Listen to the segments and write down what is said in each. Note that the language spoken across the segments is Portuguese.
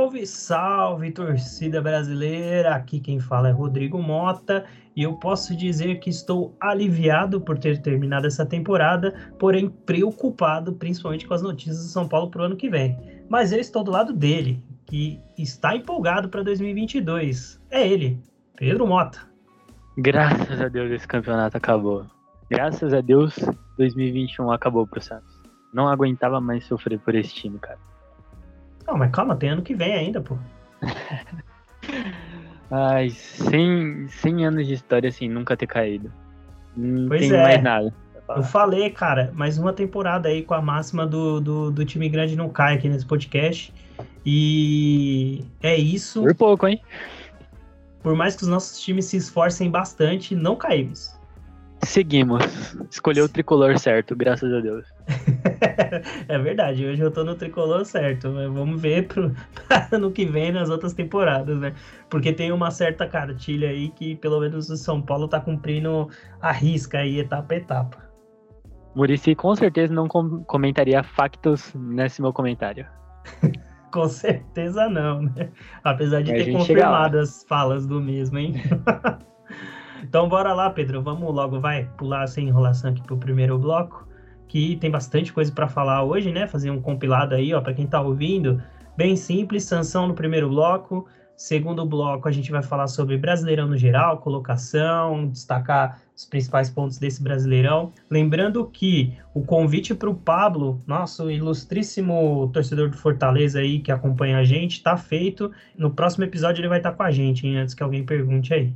Salve, salve, torcida brasileira! Aqui quem fala é Rodrigo Mota e eu posso dizer que estou aliviado por ter terminado essa temporada, porém preocupado principalmente com as notícias do São Paulo para o ano que vem. Mas eu estou do lado dele, que está empolgado para 2022. É ele, Pedro Mota. Graças a Deus esse campeonato acabou. Graças a Deus 2021 acabou pro Santos. Não aguentava mais sofrer por esse time, cara. Não, mas calma, tem ano que vem ainda, pô. Ai, 100, 100 anos de história assim, nunca ter caído. Não Pois tem é. mais nada. Eu falei, cara, mais uma temporada aí com a máxima do, do, do time grande não cai aqui nesse podcast. E é isso. Por pouco, hein? Por mais que os nossos times se esforcem bastante, não caímos. Seguimos. Escolheu o tricolor certo, graças a Deus. é verdade, hoje eu tô no tricolor certo. mas Vamos ver pro ano que vem nas outras temporadas, né? Porque tem uma certa cartilha aí que, pelo menos, o São Paulo tá cumprindo a risca aí, etapa a etapa. Murici com certeza não com- comentaria factos nesse meu comentário. Com certeza não, né? Apesar de Mas ter confirmado as falas do mesmo, hein? Então bora lá, Pedro. Vamos logo, vai pular sem enrolação aqui pro primeiro bloco, que tem bastante coisa para falar hoje, né? Fazer um compilado aí, ó, para quem tá ouvindo. Bem simples, sanção no primeiro bloco. Segundo bloco, a gente vai falar sobre Brasileirão no geral, colocação, destacar os principais pontos desse Brasileirão. Lembrando que o convite para o Pablo, nosso ilustríssimo torcedor do Fortaleza aí que acompanha a gente, está feito. No próximo episódio ele vai estar com a gente, hein, antes que alguém pergunte aí.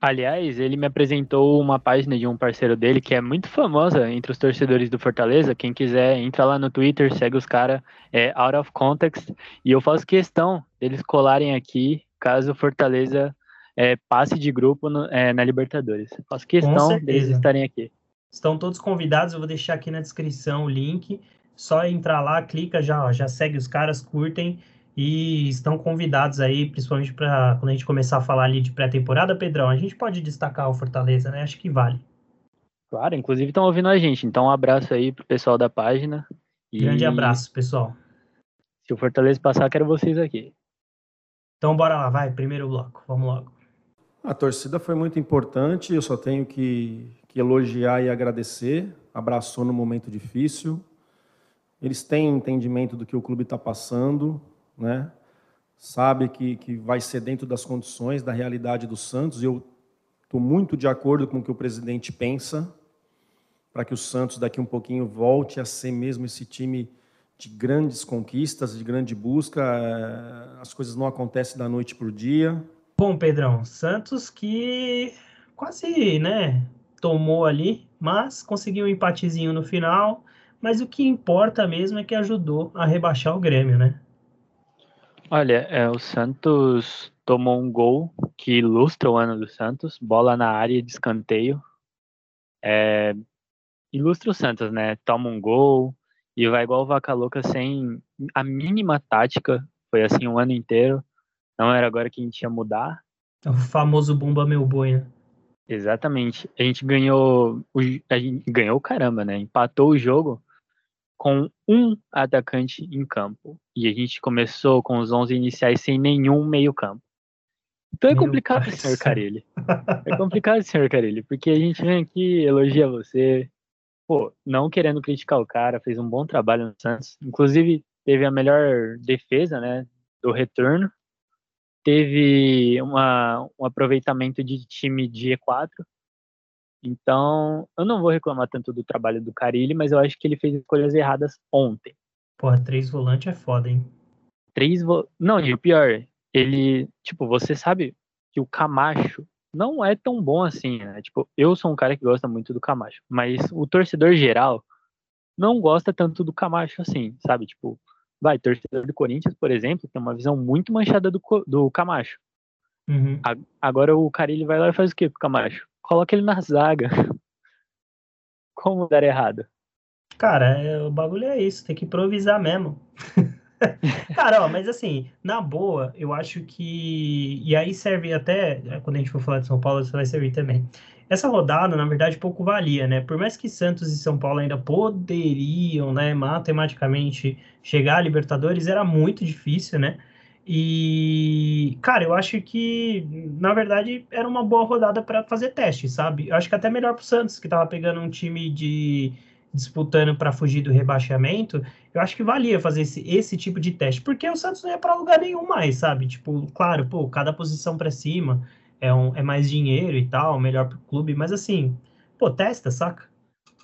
Aliás, ele me apresentou uma página de um parceiro dele que é muito famosa entre os torcedores do Fortaleza. Quem quiser, entra lá no Twitter, segue os caras, é Out of Context. E eu faço questão deles colarem aqui caso o Fortaleza é, passe de grupo no- é, na Libertadores. Faço questão deles estarem aqui. Estão todos convidados, eu vou deixar aqui na descrição o link. Só entrar lá, clica, já, já segue os caras, curtem e estão convidados aí, principalmente para quando a gente começar a falar ali de pré-temporada, Pedrão. A gente pode destacar o Fortaleza, né? Acho que vale. Claro, inclusive estão ouvindo a gente. Então, um abraço aí pro pessoal da página. E Grande abraço, pessoal. Se o Fortaleza passar, quero vocês aqui. Então bora lá, vai, primeiro bloco, vamos logo. A torcida foi muito importante, eu só tenho que, que elogiar e agradecer. Abraçou no momento difícil. Eles têm entendimento do que o clube está passando, né? sabe que, que vai ser dentro das condições, da realidade do Santos. Eu estou muito de acordo com o que o presidente pensa, para que o Santos daqui um pouquinho volte a ser mesmo esse time de grandes conquistas, de grande busca. Eh, As coisas não acontecem da noite para o dia. Bom, Pedrão, Santos que quase, né, tomou ali, mas conseguiu um empatezinho no final. Mas o que importa mesmo é que ajudou a rebaixar o Grêmio, né? Olha, é, o Santos tomou um gol que ilustra o ano do Santos, bola na área de escanteio. É, ilustra o Santos, né? Toma um gol e vai igual vaca louca sem a mínima tática. Foi assim o ano inteiro. Não era agora que a gente ia mudar. O famoso Bumba Meu Boi, né? Exatamente. A gente ganhou, o, a gente ganhou caramba, né? Empatou o jogo com um atacante em campo. E a gente começou com os 11 iniciais sem nenhum meio-campo. Então é Meu complicado, senhor. Carilli. É complicado, senhor Carilli, porque a gente vem aqui, elogia você. Pô, não querendo criticar o cara, fez um bom trabalho no Santos. Inclusive, teve a melhor defesa, né? Do retorno. Teve uma, um aproveitamento de time de E4. Então, eu não vou reclamar tanto do trabalho do Carilli, mas eu acho que ele fez escolhas erradas ontem. Porra, três volantes é foda, hein? Três vo... Não, e o pior, ele, tipo, você sabe que o Camacho não é tão bom assim, né? Tipo, eu sou um cara que gosta muito do Camacho, mas o torcedor geral não gosta tanto do Camacho assim, sabe? Tipo, vai, torcedor do Corinthians, por exemplo, tem uma visão muito manchada do, do Camacho. Uhum. A- Agora o Carilli vai lá e faz o quê com o Camacho? Coloca ele na zaga. Como dar errado? Cara, é- o bagulho é isso, tem que improvisar mesmo. Cara, ó, mas assim, na boa, eu acho que. E aí serve até. Quando a gente for falar de São Paulo, isso vai servir também. Essa rodada, na verdade, pouco valia, né? Por mais que Santos e São Paulo ainda poderiam, né, matematicamente chegar a Libertadores, era muito difícil, né? E, cara, eu acho que, na verdade, era uma boa rodada para fazer teste, sabe? Eu acho que até melhor pro Santos, que tava pegando um time de disputando para fugir do rebaixamento, eu acho que valia fazer esse, esse tipo de teste, porque o Santos não ia para lugar nenhum mais, sabe? Tipo, claro, pô, cada posição para cima, é, um, é mais dinheiro e tal, melhor pro clube, mas assim, pô, testa, saca?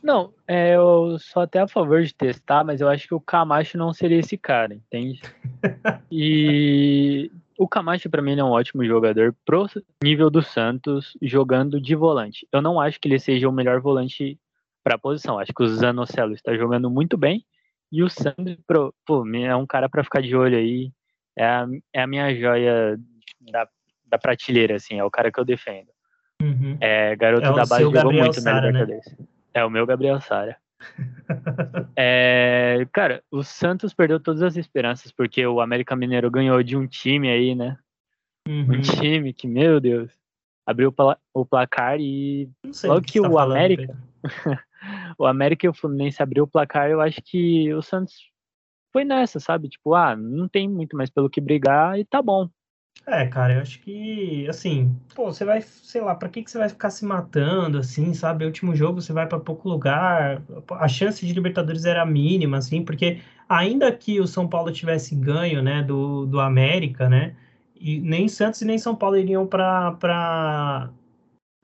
Não, é, eu sou até a favor de testar, mas eu acho que o Camacho não seria esse cara, entende? e o Camacho para mim é um ótimo jogador pro nível do Santos jogando de volante. Eu não acho que ele seja o melhor volante para a posição. Acho que o Zanocelo está jogando muito bem e o Sandro, pô, é um cara para ficar de olho aí. É a, é a minha joia da da prateleira, assim, é o cara que eu defendo. Uhum. É, garoto é da base jogou Gabriel muito Sara, na Libertadores. Né? É o meu Gabriel Sara. é, cara, o Santos perdeu todas as esperanças porque o América Mineiro ganhou de um time aí, né? Uhum. Um time que, meu Deus, abriu o placar e logo que, que o tá América, o América e o Fluminense abriu o placar, eu acho que o Santos foi nessa, sabe? Tipo, ah, não tem muito mais pelo que brigar e tá bom. É, cara, eu acho que, assim, pô, você vai, sei lá, pra que que você vai ficar se matando, assim, sabe? O último jogo você vai para pouco lugar, a chance de Libertadores era mínima, assim, porque ainda que o São Paulo tivesse ganho, né, do, do América, né, e nem Santos e nem São Paulo iriam pra, pra,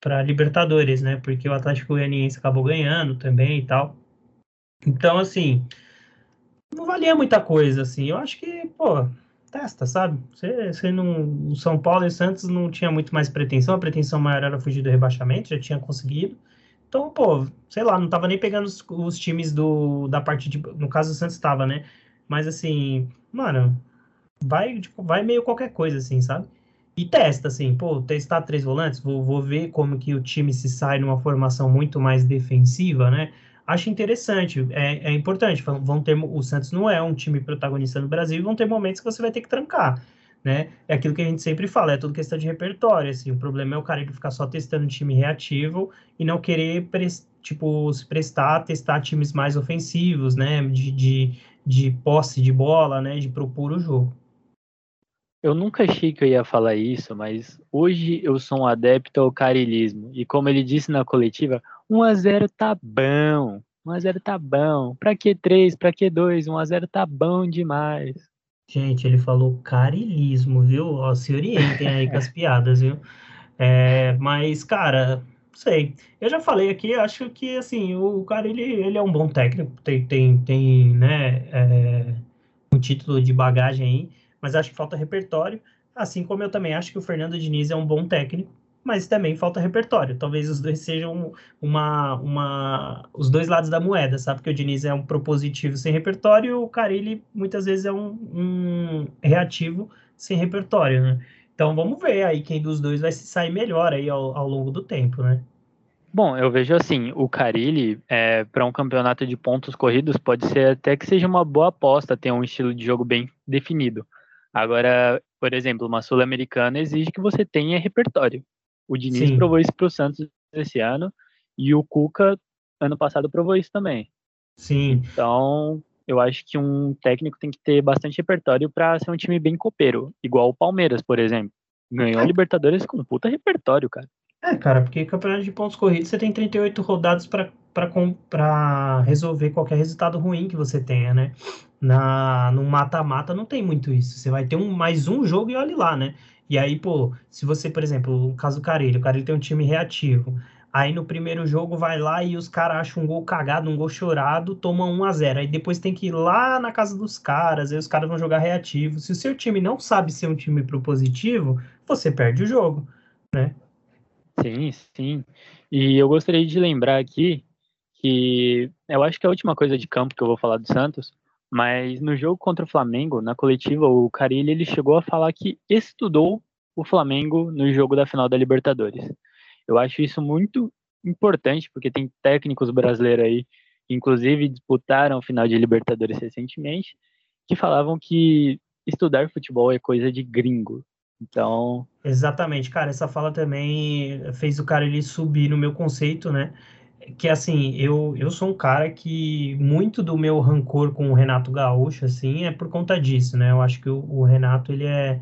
pra Libertadores, né, porque o Atlético Goianiense acabou ganhando também e tal. Então, assim, não valia muita coisa, assim, eu acho que, pô testa, sabe? Você, você não, São Paulo e Santos não tinha muito mais pretensão, a pretensão maior era fugir do rebaixamento, já tinha conseguido. Então, pô, sei lá, não tava nem pegando os, os times do, da parte de. No caso, o Santos tava, né? Mas assim, mano, vai, tipo, vai meio qualquer coisa, assim, sabe? E testa, assim, pô, testar três volantes, vou, vou ver como que o time se sai numa formação muito mais defensiva, né? Acho interessante, é, é importante. Vão ter, o Santos não é um time protagonista no Brasil e vão ter momentos que você vai ter que trancar. Né? É aquilo que a gente sempre fala, é tudo questão de repertório. Assim, o problema é o cara ficar só testando time reativo e não querer tipo, se prestar a testar times mais ofensivos, né? De, de, de posse de bola, né? De propor o jogo. Eu nunca achei que eu ia falar isso, mas hoje eu sou um adepto ao carilismo. E como ele disse na coletiva, 1x0 tá bom. 1x0 tá bom. Pra que 3? Pra que 2? 1x0 tá bom demais. Gente, ele falou carilismo, viu? Ó, se orientem aí com as piadas, viu? É, mas, cara, não sei. Eu já falei aqui, acho que, assim, o cara, ele, ele é um bom técnico. Tem, tem, tem né, é, um título de bagagem aí mas acho que falta repertório. Assim como eu também acho que o Fernando Diniz é um bom técnico, mas também falta repertório. Talvez os dois sejam uma, uma, os dois lados da moeda, sabe? Porque o Diniz é um propositivo sem repertório, o Carilli muitas vezes é um, um reativo sem repertório, né? Então vamos ver aí quem dos dois vai se sair melhor aí ao, ao longo do tempo, né? Bom, eu vejo assim, o Carilli, é, para um campeonato de pontos corridos, pode ser até que seja uma boa aposta ter um estilo de jogo bem definido. Agora, por exemplo, uma Sul-Americana exige que você tenha repertório. O Diniz Sim. provou isso para o Santos esse ano e o Cuca, ano passado, provou isso também. Sim. Então, eu acho que um técnico tem que ter bastante repertório para ser um time bem copeiro, igual o Palmeiras, por exemplo. Ganhou a Libertadores com um puta repertório, cara. É, cara, porque campeonato de pontos corridos você tem 38 rodadas para resolver qualquer resultado ruim que você tenha, né? Na, no mata-mata não tem muito isso. Você vai ter um, mais um jogo e olhe lá, né? E aí, pô, se você, por exemplo, o caso do Carelho, o Carelho tem um time reativo. Aí no primeiro jogo vai lá e os caras acham um gol cagado, um gol chorado, tomam 1 a 0 Aí depois tem que ir lá na casa dos caras, aí os caras vão jogar reativo. Se o seu time não sabe ser um time propositivo, você perde o jogo, né? Sim, sim. E eu gostaria de lembrar aqui que eu acho que a última coisa de campo que eu vou falar do Santos mas no jogo contra o Flamengo, na coletiva, o Carilli ele chegou a falar que estudou o Flamengo no jogo da final da Libertadores. Eu acho isso muito importante, porque tem técnicos brasileiros aí, que inclusive disputaram a final de Libertadores recentemente, que falavam que estudar futebol é coisa de gringo. Então. Exatamente, cara. Essa fala também fez o cara ele subir no meu conceito, né? Que assim, eu, eu sou um cara que muito do meu rancor com o Renato Gaúcho, assim, é por conta disso, né? Eu acho que o, o Renato, ele é,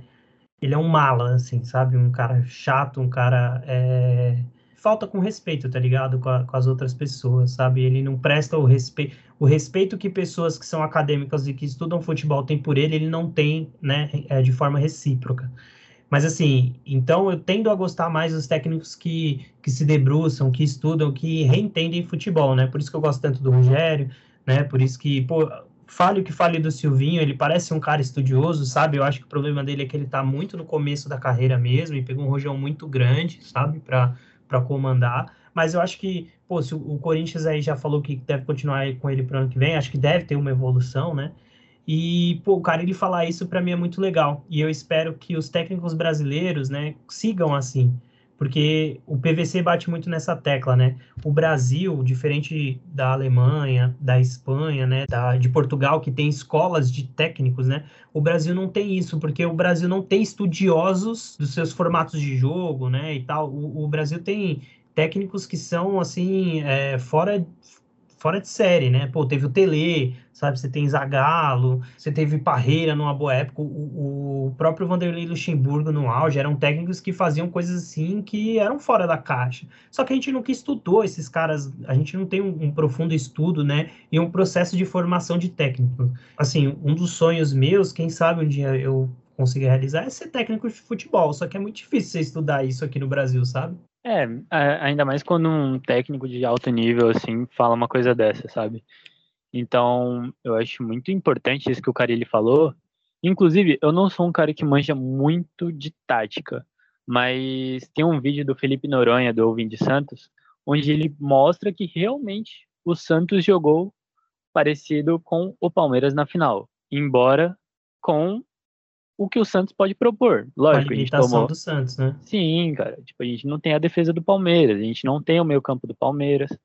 ele é um mala, assim, sabe? Um cara chato, um cara. É... Falta com respeito, tá ligado? Com, a, com as outras pessoas, sabe? Ele não presta o respeito. O respeito que pessoas que são acadêmicas e que estudam futebol têm por ele, ele não tem, né? É, de forma recíproca. Mas assim, então eu tendo a gostar mais dos técnicos que, que se debruçam, que estudam, que reentendem futebol, né? Por isso que eu gosto tanto do Rogério, né? Por isso que, pô, fale o que fale do Silvinho, ele parece um cara estudioso, sabe? Eu acho que o problema dele é que ele tá muito no começo da carreira mesmo e pegou um rojão muito grande, sabe? Para comandar. Mas eu acho que, pô, se o Corinthians aí já falou que deve continuar com ele para ano que vem, acho que deve ter uma evolução, né? E, pô, o cara ele falar isso para mim é muito legal. E eu espero que os técnicos brasileiros, né, sigam assim. Porque o PVC bate muito nessa tecla, né? O Brasil, diferente da Alemanha, da Espanha, né, da, de Portugal, que tem escolas de técnicos, né? O Brasil não tem isso, porque o Brasil não tem estudiosos dos seus formatos de jogo, né, e tal. O, o Brasil tem técnicos que são, assim, é, fora, fora de série, né? Pô, teve o Tele, sabe? Você tem Zagallo, você teve Parreira numa boa época, o, o, próprio Vanderlei Luxemburgo no auge, eram técnicos que faziam coisas assim que eram fora da caixa. Só que a gente nunca estudou esses caras, a gente não tem um, um profundo estudo, né? E um processo de formação de técnico. Assim, um dos sonhos meus, quem sabe um dia eu consiga realizar, é ser técnico de futebol. Só que é muito difícil você estudar isso aqui no Brasil, sabe? É, ainda mais quando um técnico de alto nível, assim, fala uma coisa dessa, sabe? Então, eu acho muito importante isso que o Carilli falou. Inclusive, eu não sou um cara que manja muito de tática, mas tem um vídeo do Felipe Noronha, do Ouvinte Santos, onde ele mostra que realmente o Santos jogou parecido com o Palmeiras na final, embora com o que o Santos pode propor. Lógico, a, a gente tomou. do Santos, né? Sim, cara. Tipo, a gente não tem a defesa do Palmeiras, a gente não tem o meio campo do Palmeiras,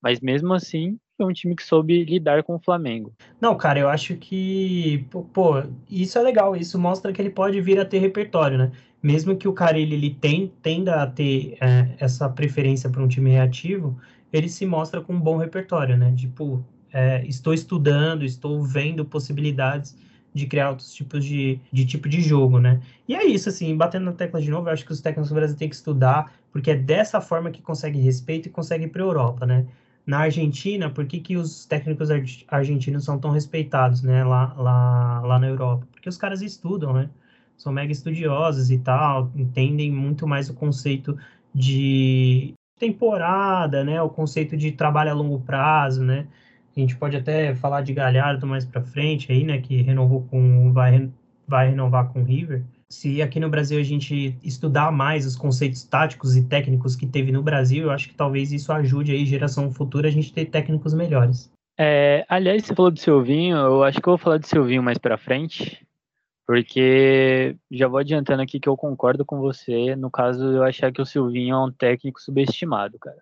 mas mesmo assim foi um time que soube lidar com o Flamengo. Não, cara, eu acho que, pô, isso é legal, isso mostra que ele pode vir a ter repertório, né? Mesmo que o cara ele, ele tem, tenda a ter é, essa preferência para um time reativo, ele se mostra com um bom repertório, né? Tipo, é, estou estudando, estou vendo possibilidades de criar outros tipos de, de tipo de jogo, né? E é isso, assim, batendo na tecla de novo, eu acho que os técnicos do Brasil têm que estudar, porque é dessa forma que consegue respeito e consegue ir para a Europa, né? Na Argentina, por que, que os técnicos argentinos são tão respeitados, né, lá, lá, lá na Europa? Porque os caras estudam, né? São mega estudiosos e tal, entendem muito mais o conceito de temporada, né? O conceito de trabalho a longo prazo, né? A gente pode até falar de Galhardo mais para frente aí, né, que renovou com vai vai renovar com o River. Se aqui no Brasil a gente estudar mais os conceitos táticos e técnicos que teve no Brasil, eu acho que talvez isso ajude aí geração futura a gente ter técnicos melhores. É, aliás, você falou do Silvinho, eu acho que eu vou falar do Silvinho mais para frente, porque já vou adiantando aqui que eu concordo com você no caso eu achar que o Silvinho é um técnico subestimado, cara.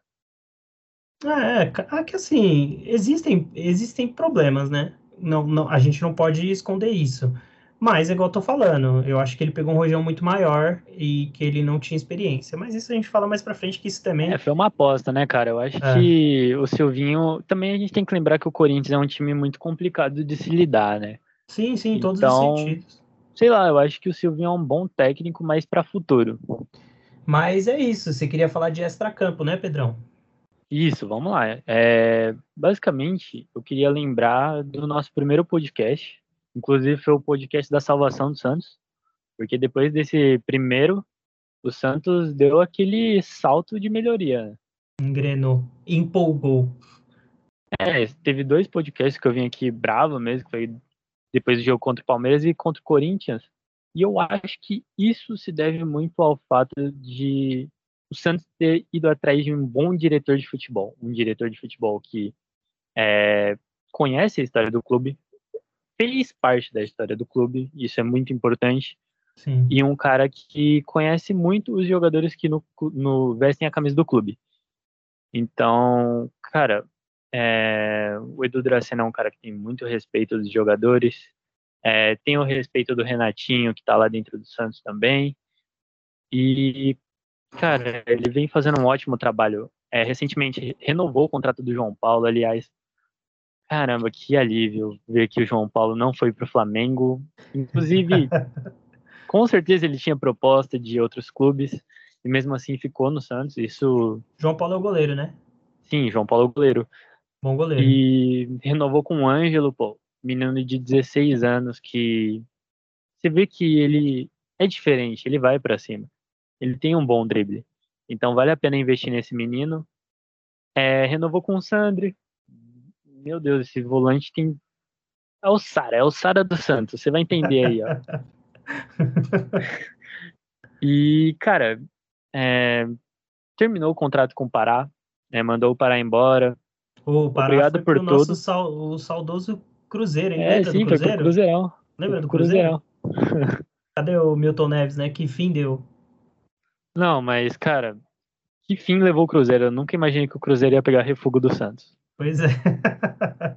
É, é que assim, existem, existem problemas, né? Não, não, a gente não pode esconder isso. Mas, igual eu tô falando, eu acho que ele pegou um rojão muito maior e que ele não tinha experiência. Mas isso a gente fala mais pra frente, que isso também. É, foi uma aposta, né, cara? Eu acho é. que o Silvinho. Também a gente tem que lembrar que o Corinthians é um time muito complicado de se lidar, né? Sim, sim, em todos então, os sentidos. Sei lá, eu acho que o Silvinho é um bom técnico, mas para futuro. Mas é isso, você queria falar de extra-campo, né, Pedrão? Isso, vamos lá. É, basicamente, eu queria lembrar do nosso primeiro podcast. Inclusive, foi o podcast da salvação do Santos. Porque depois desse primeiro, o Santos deu aquele salto de melhoria. Engrenou, empolgou. É, teve dois podcasts que eu vim aqui bravo mesmo, que foi depois do jogo contra o Palmeiras e contra o Corinthians. E eu acho que isso se deve muito ao fato de o Santos ter ido atrás de um bom diretor de futebol, um diretor de futebol que é, conhece a história do clube, fez parte da história do clube, isso é muito importante, Sim. e um cara que conhece muito os jogadores que no, no vestem a camisa do clube. Então, cara, é, o Edu Dracena é um cara que tem muito respeito dos jogadores, É, tem o respeito do Renatinho, que tá lá dentro do Santos também. E, cara, ele vem fazendo um ótimo trabalho. É, recentemente renovou o contrato do João Paulo, aliás. Caramba, que alívio ver que o João Paulo não foi pro Flamengo. Inclusive, com certeza ele tinha proposta de outros clubes e mesmo assim ficou no Santos. Isso. João Paulo é o goleiro, né? Sim, João Paulo é o goleiro. Bom goleiro. E renovou com o Ângelo, pô, menino de 16 anos que você vê que ele é diferente, ele vai para cima. Ele tem um bom drible. Então vale a pena investir nesse menino. É, renovou com o Sandri. Meu Deus, esse volante tem. É o Sara, é o Sara do Santos. Você vai entender aí, ó. e, cara, é, terminou o contrato com o Pará, né, mandou o Pará embora. O Pará Obrigado por tudo. Sal, o saudoso Cruzeiro, hein? É, Lembra sim, do Cruzeiro? Foi pro Cruzeirão. Lembra do Cruzeiro? Cruzeirão. Cadê o Milton Neves, né? Que fim deu? Não, mas, cara, que fim levou o Cruzeiro? Eu nunca imaginei que o Cruzeiro ia pegar refugo do Santos. Pois é.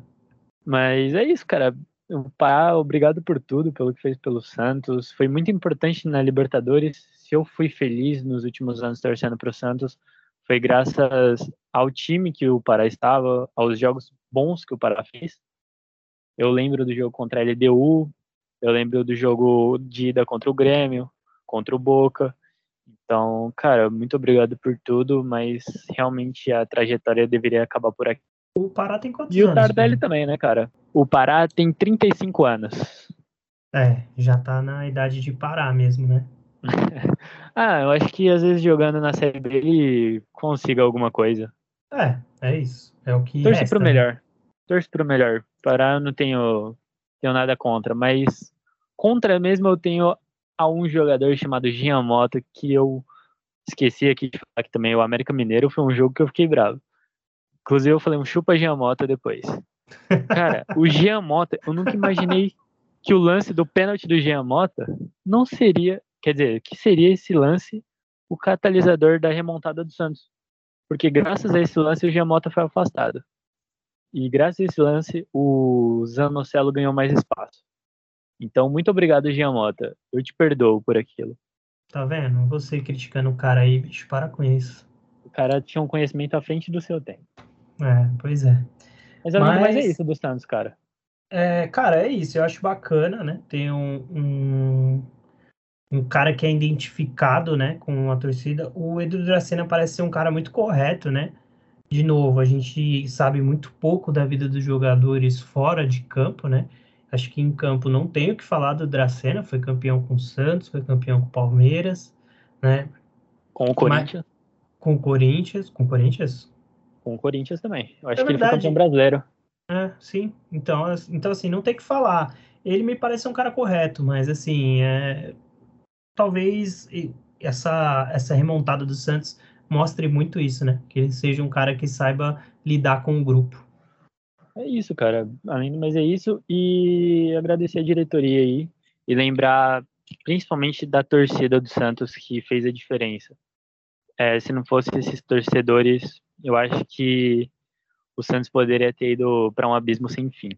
mas é isso, cara. O Pará, obrigado por tudo, pelo que fez pelo Santos. Foi muito importante na Libertadores. Se eu fui feliz nos últimos anos torcendo pro Santos, foi graças ao time que o Pará estava, aos jogos bons que o Pará fez. Eu lembro do jogo contra a LDU, eu lembro do jogo de ida contra o Grêmio, contra o Boca. Então, cara, muito obrigado por tudo, mas realmente a trajetória deveria acabar por aqui. O Pará tem quantos e anos? E o Tardelli também, né, cara? O Pará tem 35 anos. É, já tá na idade de parar mesmo, né? ah, eu acho que às vezes jogando na Série B ele consiga alguma coisa. É, é isso. É o que. Torce resta, pro né? melhor. Torce pro melhor. Pará eu não tenho, tenho nada contra, mas contra mesmo eu tenho a um jogador chamado Jean Mota que eu esqueci aqui de falar que também o América Mineiro foi um jogo que eu fiquei bravo. Inclusive eu falei um chupa Jean Mota depois. Cara, o Jean Mota, eu nunca imaginei que o lance do pênalti do Jean Mota não seria, quer dizer, que seria esse lance o catalisador da remontada do Santos. Porque graças a esse lance o Jean Mota foi afastado. E graças a esse lance o Zanocelo ganhou mais espaço. Então, muito obrigado, Jean Mota. Eu te perdoo por aquilo. Tá vendo? Você criticando o cara aí, bicho, para com isso. O cara tinha um conhecimento à frente do seu tempo. É, pois é. Mas, Mas... mais é isso dos Santos, cara. É, cara, é isso. Eu acho bacana, né? Tem um, um, um, cara que é identificado, né, com a torcida. O Edu Dracena parece ser um cara muito correto, né? De novo, a gente sabe muito pouco da vida dos jogadores fora de campo, né? Acho que em campo não tenho o que falar do Dracena, foi campeão com o Santos, foi campeão com o Palmeiras, né? Com o Corinthians. Mas, com o Corinthians, com o Corinthians? Com o Corinthians também. Eu acho é que verdade. ele foi campeão brasileiro. É, sim. Então, então, assim, não tem que falar. Ele me parece um cara correto, mas, assim, é... talvez essa, essa remontada do Santos mostre muito isso, né? Que ele seja um cara que saiba lidar com o grupo. É isso, cara. Além mas é isso. E agradecer a diretoria aí. E lembrar principalmente da torcida do Santos que fez a diferença. É, se não fosse esses torcedores, eu acho que o Santos poderia ter ido para um abismo sem fim.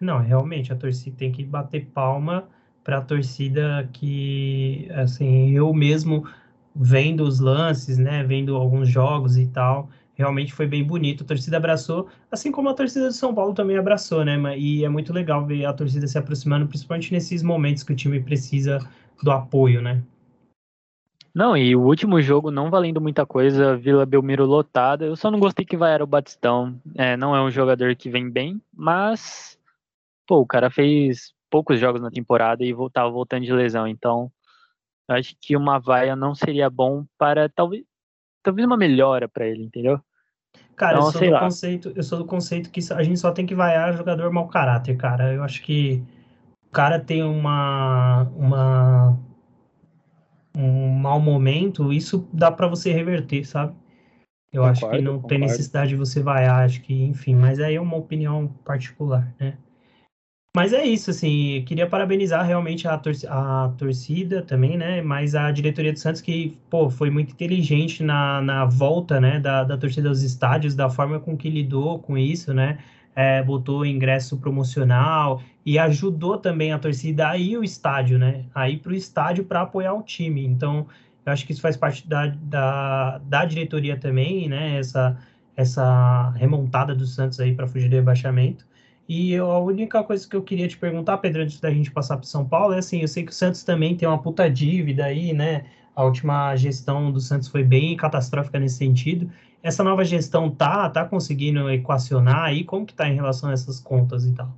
Não, realmente, a torcida tem que bater palma para a torcida que, assim, eu mesmo vendo os lances, né, vendo alguns jogos e tal, realmente foi bem bonito. A torcida abraçou, assim como a torcida do São Paulo também abraçou, né? E é muito legal ver a torcida se aproximando, principalmente nesses momentos que o time precisa do apoio, né? Não, e o último jogo não valendo muita coisa, Vila Belmiro lotada. Eu só não gostei que vai era o Batistão. É, não é um jogador que vem bem, mas pô, o cara fez poucos jogos na temporada e voltava voltando de lesão, então acho que uma vaia não seria bom para talvez talvez uma melhora para ele, entendeu? Cara, então, eu, sou do conceito, eu sou do conceito que a gente só tem que vaiar jogador mau caráter, cara. Eu acho que o cara tem uma, uma um mau momento, isso dá para você reverter, sabe? Eu concordo, acho que não concordo. tem necessidade de você vaiar, acho que, enfim, mas aí é uma opinião particular, né? Mas é isso, assim, queria parabenizar realmente a, tor a torcida também, né? Mas a diretoria do Santos que, pô, foi muito inteligente na, na volta, né, da, da torcida aos estádios, da forma com que lidou com isso, né? é, botou ingresso promocional e ajudou também a torcida a ir ao estádio, né? A ir para o estádio para apoiar o time. Então, eu acho que isso faz parte da, da, da diretoria também, né? Essa, essa remontada do Santos aí para fugir do rebaixamento. E eu, a única coisa que eu queria te perguntar, Pedro, antes da gente passar para São Paulo, é assim, eu sei que o Santos também tem uma puta dívida aí, né? A última gestão do Santos foi bem catastrófica nesse sentido. Essa nova gestão tá, tá conseguindo equacionar aí? Como que tá em relação a essas contas e tal?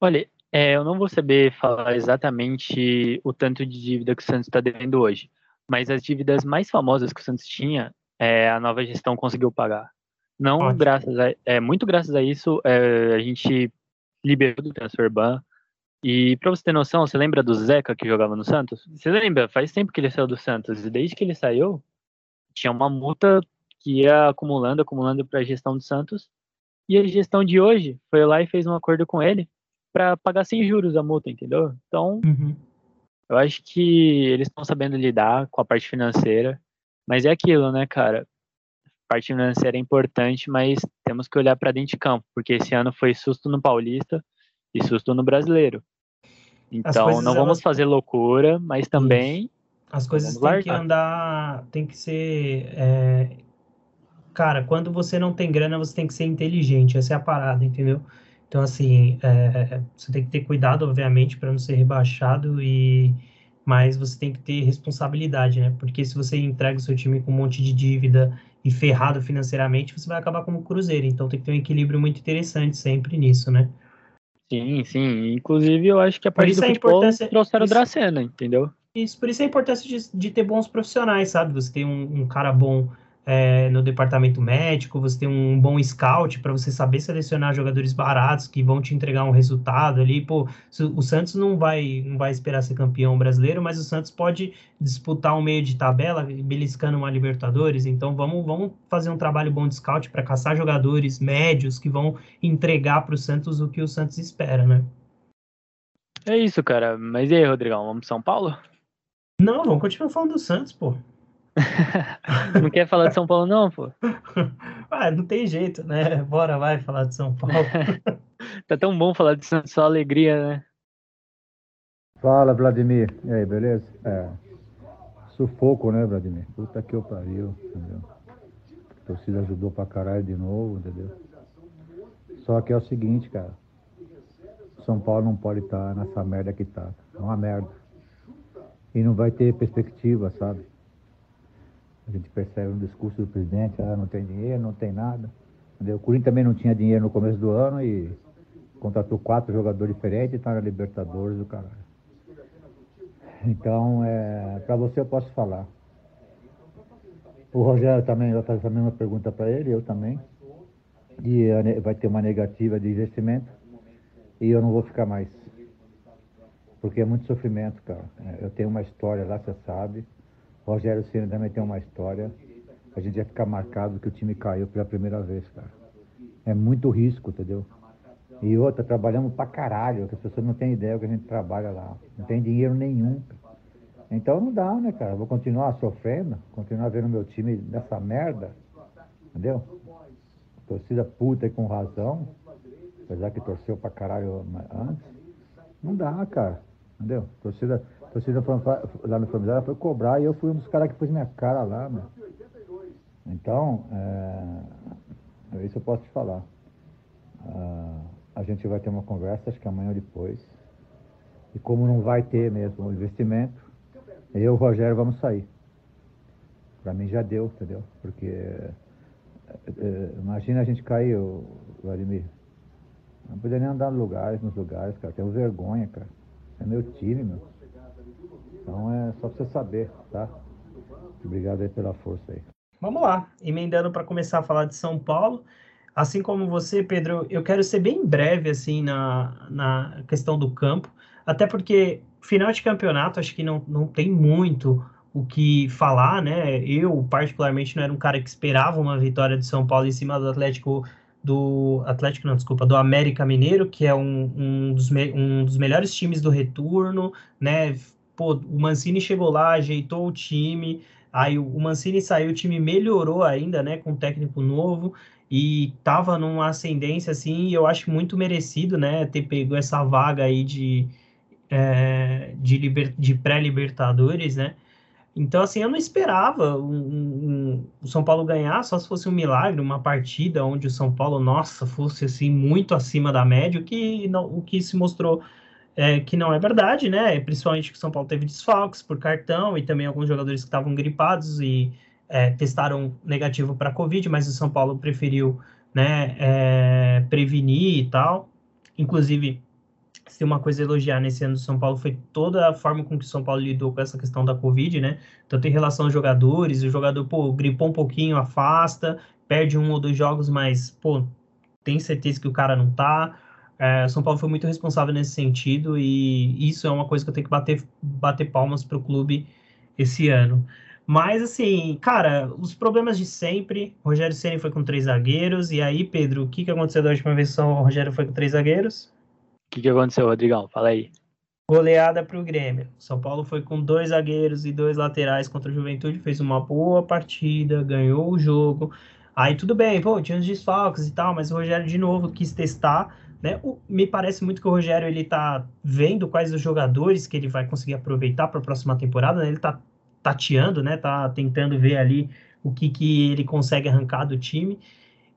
Olha, é, eu não vou saber falar exatamente o tanto de dívida que o Santos está devendo hoje, mas as dívidas mais famosas que o Santos tinha, é, a nova gestão conseguiu pagar. Não Ótimo. graças a, é, muito graças a isso, é, a gente liberou do transfer ban, e pra você ter noção, você lembra do Zeca que jogava no Santos? Você lembra? Faz tempo que ele saiu do Santos. E desde que ele saiu, tinha uma multa que ia acumulando, acumulando para a gestão do Santos. E a gestão de hoje foi lá e fez um acordo com ele para pagar sem juros a multa, entendeu? Então, uhum. eu acho que eles estão sabendo lidar com a parte financeira. Mas é aquilo, né, cara? Parte financeira é importante, mas temos que olhar para dentro de campo, porque esse ano foi susto no Paulista e susto no Brasileiro. Então, não vamos elas... fazer loucura, mas também. As coisas têm que andar, tem que ser. É... Cara, quando você não tem grana, você tem que ser inteligente, essa é a parada, entendeu? Então, assim, é... você tem que ter cuidado, obviamente, para não ser rebaixado, e mas você tem que ter responsabilidade, né? Porque se você entrega o seu time com um monte de dívida e ferrado financeiramente, você vai acabar como Cruzeiro. Então, tem que ter um equilíbrio muito interessante sempre nisso, né? Sim, sim. Inclusive, eu acho que a partir do futebol trouxeram o Dracena, entendeu? Isso, por isso a importância de, de ter bons profissionais, sabe? Você tem um, um cara bom é, no departamento médico, você tem um bom scout para você saber selecionar jogadores baratos que vão te entregar um resultado ali. Pô, o Santos não vai, não vai esperar ser campeão brasileiro, mas o Santos pode disputar um meio de tabela, beliscando uma Libertadores. Então vamos, vamos fazer um trabalho bom de scout para caçar jogadores médios que vão entregar para o Santos o que o Santos espera, né? É isso, cara. Mas e aí, Rodrigão, vamos para São Paulo? Não, vamos continuar falando do Santos, pô. Não quer falar de São Paulo, não, pô? Ah, não tem jeito, né? Bora, vai falar de São Paulo. tá tão bom falar de Santos, só alegria, né? Fala, Vladimir. E aí, beleza? É. Sufoco, né, Vladimir? Puta que eu pariu, entendeu? A torcida ajudou pra caralho de novo, entendeu? Só que é o seguinte, cara. São Paulo não pode estar tá nessa merda que tá. É uma merda. E não vai ter perspectiva, sabe? A gente percebe no discurso do presidente, ah, não tem dinheiro, não tem nada. O Corinthians também não tinha dinheiro no começo do ano e contratou quatro jogadores diferentes e está na Libertadores do caralho. Então, é, para você eu posso falar. O Rogério também vai fazer a mesma pergunta para ele, eu também. E vai ter uma negativa de investimento e eu não vou ficar mais. Porque é muito sofrimento, cara. É, eu tenho uma história lá, você sabe. Rogério Senna também tem uma história. A gente vai ficar marcado que o time caiu pela primeira vez, cara. É muito risco, entendeu? E outra, trabalhamos pra caralho, que as pessoas não têm ideia que a gente trabalha lá. Não tem dinheiro nenhum. Então não dá, né, cara? vou continuar sofrendo, continuar vendo meu time nessa merda, entendeu? Torcida puta e com razão, apesar que torceu pra caralho antes. Não dá, cara, entendeu? Torcida torcida lá no Flamizada foi cobrar e eu fui um dos caras que pôs minha cara lá, meu. Então, é, isso eu posso te falar. Ah, a gente vai ter uma conversa, acho que amanhã ou depois. E como não vai ter mesmo o investimento, eu e o Rogério vamos sair. Para mim já deu, entendeu? Porque é, é, imagina a gente cair, Vladimir. Não podia nem andar nos lugares, nos lugares, cara. Tenho vergonha, cara. É meu time, meu. Então é só você saber, tá? Obrigado aí pela força aí. Vamos lá, emendando para começar a falar de São Paulo. Assim como você, Pedro, eu quero ser bem breve assim na, na questão do campo, até porque final de campeonato acho que não, não tem muito o que falar, né? Eu, particularmente, não era um cara que esperava uma vitória de São Paulo em cima do Atlético do Atlético, não, desculpa, do América Mineiro, que é um, um, dos, me, um dos melhores times do retorno, né? Pô, o Mancini chegou lá, ajeitou o time, aí o Mancini saiu, o time melhorou ainda, né, com um técnico novo, e tava numa ascendência assim, e eu acho muito merecido, né, ter pego essa vaga aí de, é, de, liber, de pré-libertadores, né? Então, assim, eu não esperava um, um, o São Paulo ganhar, só se fosse um milagre, uma partida onde o São Paulo, nossa, fosse assim muito acima da média, o que, não, o que se mostrou é, que não é verdade, né? Principalmente que o São Paulo teve desfalques por cartão e também alguns jogadores que estavam gripados e é, testaram negativo para Covid, mas o São Paulo preferiu né, é, prevenir e tal. Inclusive, se tem uma coisa a elogiar nesse ano do São Paulo foi toda a forma com que o São Paulo lidou com essa questão da Covid, né? Tanto em relação aos jogadores, o jogador, pô, gripou um pouquinho, afasta, perde um ou dois jogos, mas, pô, tem certeza que o cara não tá. É, São Paulo foi muito responsável nesse sentido e isso é uma coisa que eu tenho que bater, bater palmas para o clube esse ano. Mas, assim, cara, os problemas de sempre. Rogério Ceni foi com três zagueiros. E aí, Pedro, o que, que aconteceu da última vez que o Rogério foi com três zagueiros? O que, que aconteceu, Rodrigão? Fala aí. Goleada para o Grêmio. São Paulo foi com dois zagueiros e dois laterais contra o Juventude, fez uma boa partida, ganhou o jogo. Aí tudo bem, pô, tinha uns desfalques e tal, mas o Rogério de novo quis testar, né? O, me parece muito que o Rogério ele tá vendo quais os jogadores que ele vai conseguir aproveitar para a próxima temporada, né? Ele tá tateando, né? Tá tentando ver ali o que, que ele consegue arrancar do time.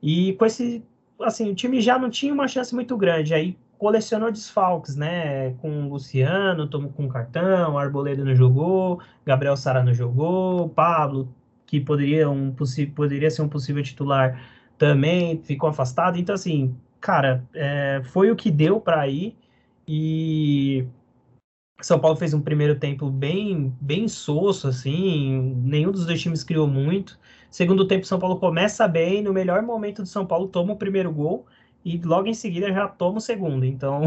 E com esse, assim, o time já não tinha uma chance muito grande. Aí colecionou desfalques, né? Com o Luciano, tomou com cartão, Arboleda não jogou, Gabriel Sara não jogou, Pablo, que poderia, um, poderia ser um possível titular, também ficou afastado. Então, assim, cara, é, foi o que deu para ir. E são Paulo fez um primeiro tempo bem, bem soço, assim, nenhum dos dois times criou muito. Segundo tempo, São Paulo começa bem, no melhor momento do São Paulo toma o primeiro gol e logo em seguida já toma o segundo. Então,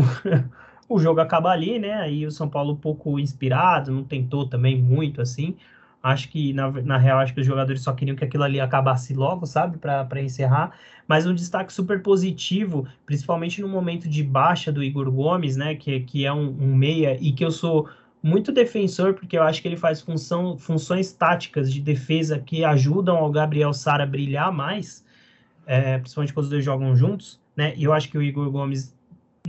o jogo acaba ali, né? Aí o São Paulo um pouco inspirado, não tentou também muito assim. Acho que, na, na real, acho que os jogadores só queriam que aquilo ali acabasse logo, sabe? Para encerrar. Mas um destaque super positivo, principalmente no momento de baixa do Igor Gomes, né? Que, que é um, um meia e que eu sou muito defensor, porque eu acho que ele faz função, funções táticas de defesa que ajudam ao Gabriel Sara brilhar mais, é, principalmente quando os dois jogam juntos, né? E eu acho que o Igor Gomes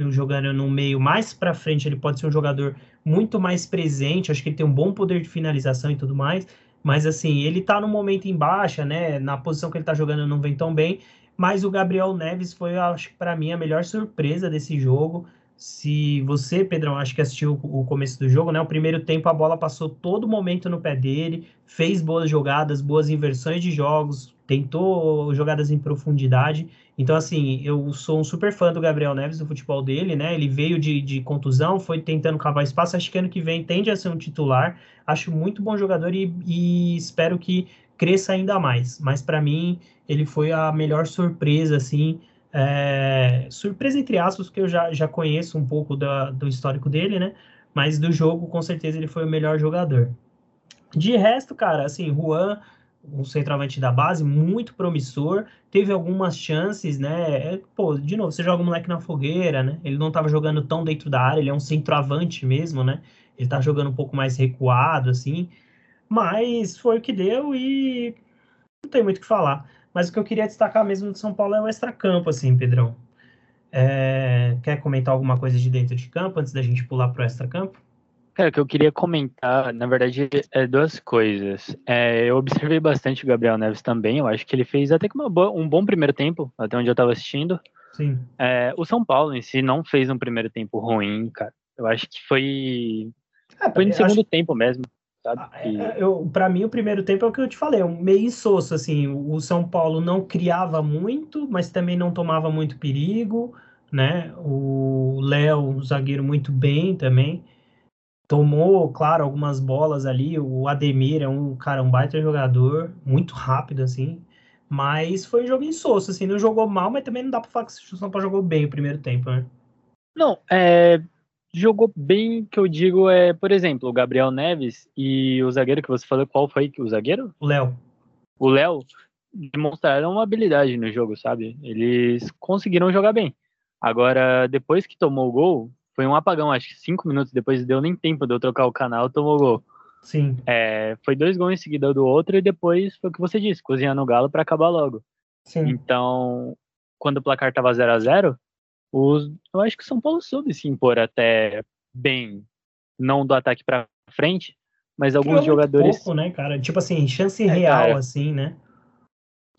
jogando no meio mais para frente, ele pode ser um jogador muito mais presente, acho que ele tem um bom poder de finalização e tudo mais, mas assim, ele tá no momento em baixa, né? Na posição que ele tá jogando não vem tão bem, mas o Gabriel Neves foi, acho que para mim, a melhor surpresa desse jogo. Se você, Pedrão, acho que assistiu o começo do jogo, né? O primeiro tempo a bola passou todo momento no pé dele, fez boas jogadas, boas inversões de jogos, tentou jogadas em profundidade. Então, assim, eu sou um super fã do Gabriel Neves, do futebol dele, né? Ele veio de, de contusão, foi tentando cavar espaço. Acho que ano que vem tende a ser um titular. Acho muito bom jogador e, e espero que cresça ainda mais. Mas, para mim, ele foi a melhor surpresa, assim. É... surpresa entre aspas, porque eu já, já conheço um pouco da, do histórico dele, né? Mas do jogo, com certeza, ele foi o melhor jogador. De resto, cara, assim, Juan um centroavante da base muito promissor, teve algumas chances, né? É, pô, de novo, você joga o moleque na fogueira, né? Ele não estava jogando tão dentro da área, ele é um centroavante mesmo, né? Ele tá jogando um pouco mais recuado, assim. Mas foi o que deu e não tem muito o que falar. Mas o que eu queria destacar mesmo do São Paulo é o extracampo, assim, Pedrão. É... Quer comentar alguma coisa de dentro de campo antes da gente pular pro extracampo? Cara, o que eu queria comentar, na verdade, é duas coisas. É, eu observei bastante o Gabriel Neves também. Eu acho que ele fez até que boa, um bom primeiro tempo, até onde eu estava assistindo. Sim. É, o São Paulo em si não fez um primeiro tempo ruim, cara. Eu acho que foi. É, foi no segundo acho... tempo mesmo. Ah, é, é, eu, para mim, o primeiro tempo é o que eu te falei, um meio insosso, assim, o São Paulo não criava muito, mas também não tomava muito perigo, né, o Léo, o zagueiro, muito bem também, tomou, claro, algumas bolas ali. O Ademir é um cara, um baita jogador, muito rápido, assim. Mas foi um jogo insosso, assim, não jogou mal, mas também não dá pra falar que o São Paulo jogou bem o primeiro tempo, né? Não, é, jogou bem, que eu digo, é, por exemplo, o Gabriel Neves e o zagueiro que você falou, qual foi o zagueiro? O Léo. O Léo demonstraram uma habilidade no jogo, sabe? Eles conseguiram jogar bem. Agora, depois que tomou o gol, foi um apagão, acho que cinco minutos depois deu nem tempo de eu trocar o canal, tomou gol. Sim. É, foi dois gols em seguida do outro e depois foi o que você disse, cozinhando o galo para acabar logo. Sim. Então, quando o placar estava 0 a 0 os, eu acho que o São Paulo soube se impor até bem, não do ataque para frente, mas alguns Criou jogadores. Pouco, né, cara? Tipo assim, chance é, real, cara. assim, né?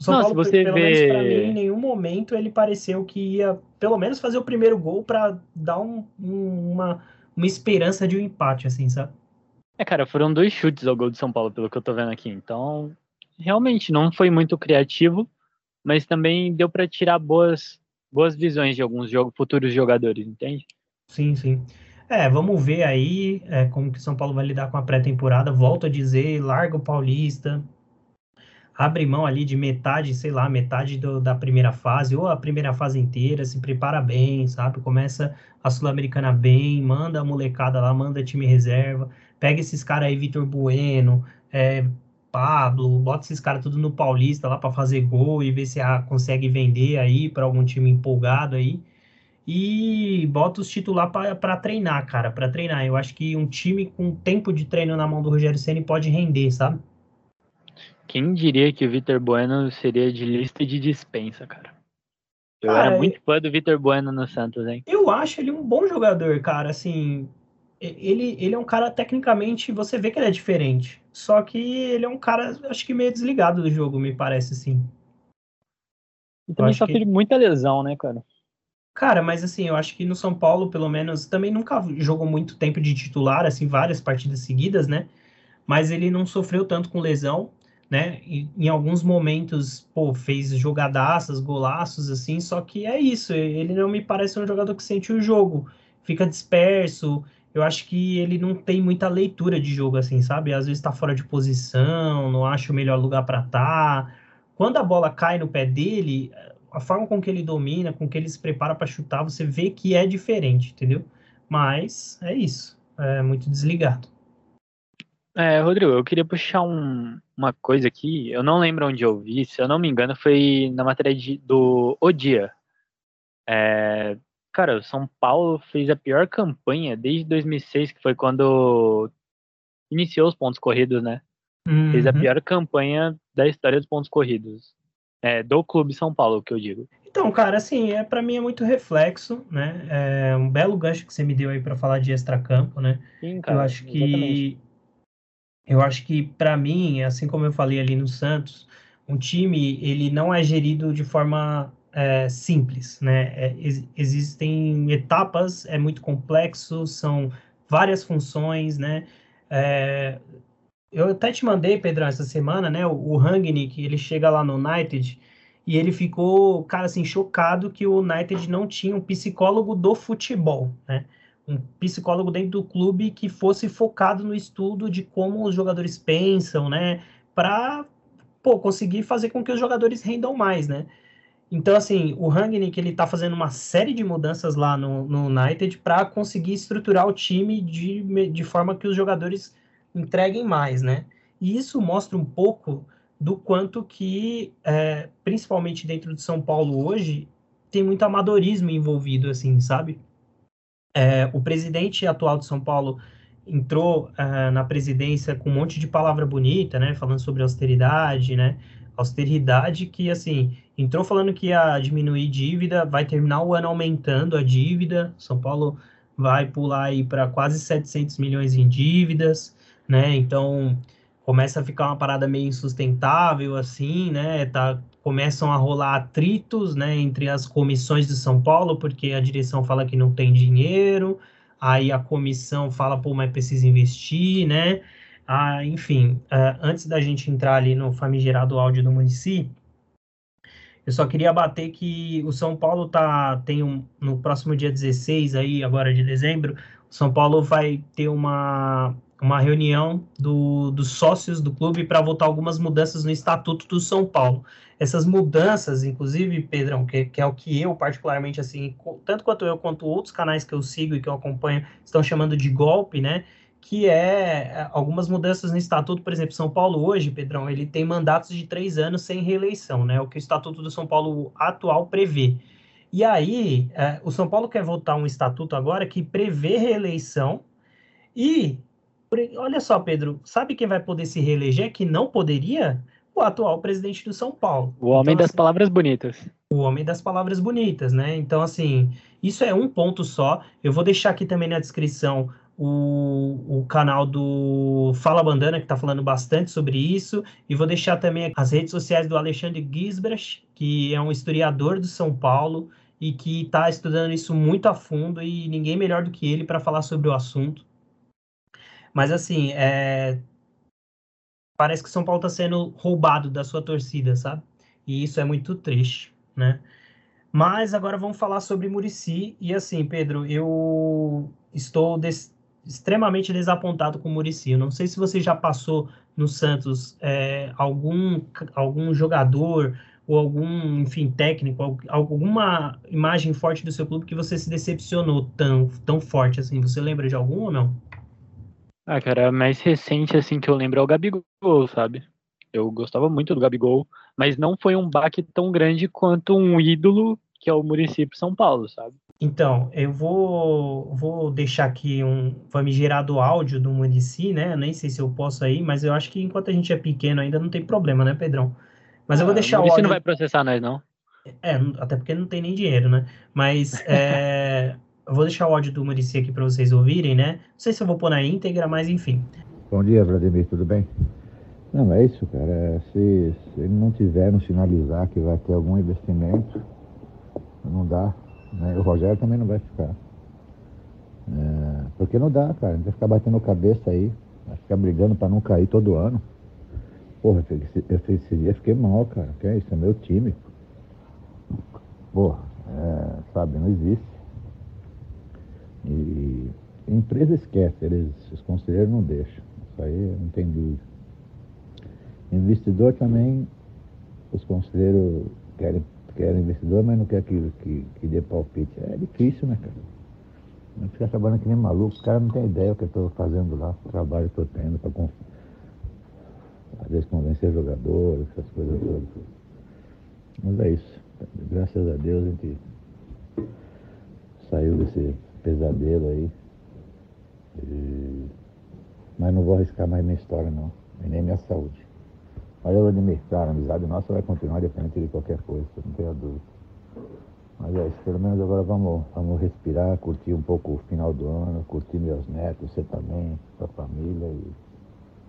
São não, Paulo, se você pelo vê... menos pra mim, em nenhum momento ele pareceu que ia, pelo menos, fazer o primeiro gol para dar um, um, uma, uma esperança de um empate, assim, sabe? É, cara, foram dois chutes ao gol de São Paulo, pelo que eu tô vendo aqui. Então, realmente, não foi muito criativo, mas também deu para tirar boas, boas visões de alguns jogo, futuros jogadores, entende? Sim, sim. É, vamos ver aí é, como que São Paulo vai lidar com a pré-temporada. Volto a dizer, larga o Paulista, abre mão ali de metade, sei lá, metade do, da primeira fase, ou a primeira fase inteira, se prepara bem, sabe? Começa a Sul-Americana bem, manda a molecada lá, manda time reserva, pega esses caras aí, Vitor Bueno, é, Pablo, bota esses caras tudo no Paulista lá para fazer gol e ver se a, consegue vender aí para algum time empolgado aí. E bota os titular para treinar, cara, para treinar. Eu acho que um time com tempo de treino na mão do Rogério Ceni pode render, sabe? Quem diria que o Vitor Bueno seria de lista de dispensa, cara? Eu cara, era muito fã do Vitor Bueno no Santos, hein? Eu acho ele um bom jogador, cara. Assim, ele, ele é um cara, tecnicamente, você vê que ele é diferente. Só que ele é um cara, acho que meio desligado do jogo, me parece, assim. E também sofre que... muita lesão, né, cara? Cara, mas assim, eu acho que no São Paulo, pelo menos, também nunca jogou muito tempo de titular, assim, várias partidas seguidas, né? Mas ele não sofreu tanto com lesão, né? E, em alguns momentos, pô, fez jogadaças, golaços, assim, só que é isso, ele não me parece um jogador que sente o jogo, fica disperso, eu acho que ele não tem muita leitura de jogo, assim, sabe? Às vezes tá fora de posição, não acha o melhor lugar para estar. Tá. Quando a bola cai no pé dele, a forma com que ele domina, com que ele se prepara para chutar, você vê que é diferente, entendeu? Mas é isso, é muito desligado. É, Rodrigo, eu queria puxar um, uma coisa aqui, eu não lembro onde eu vi, se eu não me engano, foi na matéria de, do O Dia. É, cara, o São Paulo fez a pior campanha desde 2006, que foi quando iniciou os pontos corridos, né? Uhum. Fez a uhum. pior campanha da história dos pontos corridos. É, do Clube São Paulo, que eu digo. Então, cara, assim, é, para mim é muito reflexo, né? É um belo gancho que você me deu aí para falar de extracampo, né? Sim, cara, eu acho que exatamente. Eu acho que para mim, assim como eu falei ali no Santos, um time ele não é gerido de forma é, simples, né? É, ex existem etapas, é muito complexo, são várias funções, né? É, eu até te mandei, Pedrão, essa semana, né? O, o Rangnick, ele chega lá no United e ele ficou, cara, assim, chocado que o United não tinha um psicólogo do futebol, né? Um psicólogo dentro do clube que fosse focado no estudo de como os jogadores pensam, né? Para conseguir fazer com que os jogadores rendam mais, né? Então, assim, o Rangnick, ele tá fazendo uma série de mudanças lá no, no United para conseguir estruturar o time de, de forma que os jogadores entreguem mais, né? E isso mostra um pouco do quanto que, é, principalmente dentro de São Paulo hoje, tem muito amadorismo envolvido, assim, sabe? É, o presidente atual de São Paulo entrou uh, na presidência com um monte de palavra bonita, né? Falando sobre austeridade, né? Austeridade que, assim, entrou falando que ia diminuir dívida, vai terminar o ano aumentando a dívida. São Paulo vai pular aí para quase 700 milhões em dívidas, né? Então começa a ficar uma parada meio insustentável assim, né? Tá, começam a rolar atritos, né, entre as comissões de São Paulo, porque a direção fala que não tem dinheiro, aí a comissão fala, pô, mas precisa investir, né? Ah, enfim, uh, antes da gente entrar ali no famigerado áudio do município, eu só queria bater que o São Paulo tá tem um, no próximo dia 16 aí, agora de dezembro, o São Paulo vai ter uma, uma reunião do, dos sócios do clube para votar algumas mudanças no estatuto do São Paulo. Essas mudanças, inclusive, Pedrão, que, que é o que eu particularmente assim, tanto quanto eu quanto outros canais que eu sigo e que eu acompanho estão chamando de golpe, né? que é, é algumas mudanças no estatuto, por exemplo, São Paulo hoje, Pedrão, ele tem mandatos de três anos sem reeleição, né? O que o estatuto do São Paulo atual prevê. E aí, é, o São Paulo quer votar um estatuto agora que prevê reeleição e olha só, Pedro, sabe quem vai poder se reeleger que não poderia? o atual presidente do São Paulo. O homem então, das assim, palavras bonitas. O homem das palavras bonitas, né? Então, assim, isso é um ponto só. Eu vou deixar aqui também na descrição o, o canal do Fala Bandana, que está falando bastante sobre isso, e vou deixar também as redes sociais do Alexandre Gisbrecht, que é um historiador do São Paulo e que está estudando isso muito a fundo, e ninguém melhor do que ele para falar sobre o assunto. Mas, assim, é... parece que São Paulo está sendo roubado da sua torcida, sabe? E isso é muito triste, né? Mas agora vamos falar sobre Murici. E assim, Pedro, eu estou des extremamente desapontado com Murici. Eu não sei se você já passou no Santos é, algum, algum jogador ou algum, enfim, técnico, alguma imagem forte do seu clube que você se decepcionou tão, tão forte assim. Você lembra de algum ou não? Ah, cara, mais recente assim que eu lembro é o Gabigol, sabe? Eu gostava muito do Gabigol, mas não foi um baque tão grande quanto um ídolo que é o município São Paulo, sabe? Então, eu vou, vou deixar aqui um famigerado áudio do Murici, né? Nem sei se eu posso aí, mas eu acho que enquanto a gente é pequeno ainda não tem problema, né, Pedrão? Mas eu vou ah, deixar o áudio... não vai processar nós, não? É, até porque não tem nem dinheiro, né? Mas é, eu vou deixar o áudio do Murici aqui para vocês ouvirem, né? Não sei se eu vou pôr na íntegra, mas enfim. Bom dia, Vladimir, tudo bem? Não, é isso, cara. É, se, se ele não tiver no sinalizar que vai ter algum investimento, não dá. Né? O Rogério também não vai ficar. É, porque não dá, cara. Vai ficar batendo cabeça aí, vai ficar brigando para não cair todo ano. Porra, eu, esse dia fiquei mal, cara. Que é isso? É meu time. Porra, é, sabe, não existe. E empresa esquece, eles, os conselheiros não deixam. Isso aí não tem dúvida. Investidor também, os conselheiros querem quer investidor, mas não quer que, que, que dê palpite. É difícil, né, cara? Não ficar trabalhando que nem maluco. Os caras não têm ideia do que eu estou fazendo lá, o trabalho que eu estou tendo para às vezes convencer jogadores, essas coisas todas. Mas é isso. Graças a Deus a gente saiu desse pesadelo aí. E... Mas não vou arriscar mais minha história não, e nem minha saúde. Eu Vladimir, cara, a amizade nossa vai continuar dependente de qualquer coisa, não tenho dúvida. Mas é isso, pelo menos agora vamos, vamos respirar, curtir um pouco o final do ano, curtir meus netos, você também, sua família e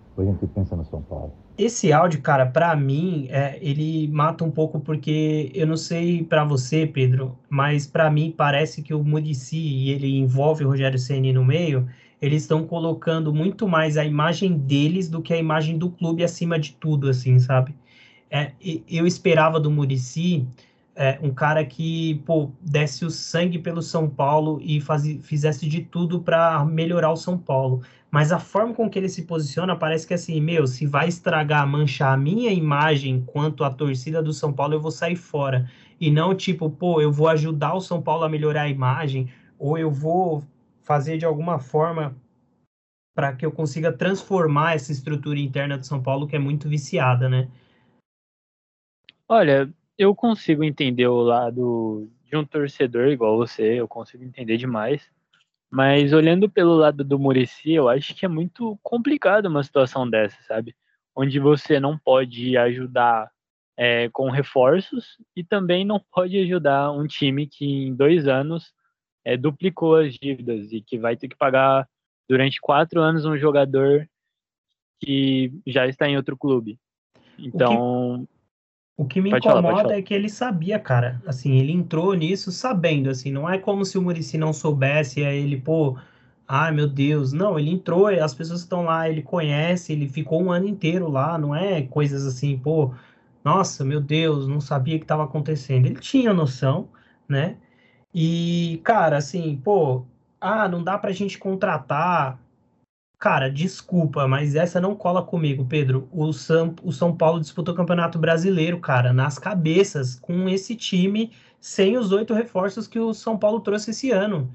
depois a gente pensa no São Paulo. Esse áudio, cara, para mim, é, ele mata um pouco porque eu não sei para você, Pedro, mas para mim parece que o Murici e ele envolve o Rogério Ceni no meio, eles estão colocando muito mais a imagem deles do que a imagem do clube acima de tudo, assim, sabe? É, eu esperava do Murici é, um cara que, pô, desse o sangue pelo São Paulo e faz, fizesse de tudo para melhorar o São Paulo. Mas a forma com que ele se posiciona parece que assim, meu, se vai estragar, manchar a minha imagem quanto a torcida do São Paulo, eu vou sair fora. E não tipo, pô, eu vou ajudar o São Paulo a melhorar a imagem, ou eu vou fazer de alguma forma para que eu consiga transformar essa estrutura interna do São Paulo que é muito viciada, né? Olha, eu consigo entender o lado de um torcedor igual você, eu consigo entender demais. Mas olhando pelo lado do Murici, eu acho que é muito complicado uma situação dessa, sabe? Onde você não pode ajudar é, com reforços e também não pode ajudar um time que em dois anos é, duplicou as dívidas e que vai ter que pagar durante quatro anos um jogador que já está em outro clube. Então. O que, me incomoda falar, falar. é que ele sabia, cara. Assim, ele entrou nisso sabendo, assim, não é como se o Murici não soubesse, aí ele, pô, ai meu Deus. Não, ele entrou, as pessoas que estão lá, ele conhece, ele ficou um ano inteiro lá, não é coisas assim, pô, nossa, meu Deus, não sabia o que estava acontecendo. Ele tinha noção, né? E, cara, assim, pô, ah, não dá pra gente contratar. Cara, desculpa, mas essa não cola comigo, Pedro. O São, o São Paulo disputou o Campeonato Brasileiro, cara, nas cabeças, com esse time, sem os oito reforços que o São Paulo trouxe esse ano.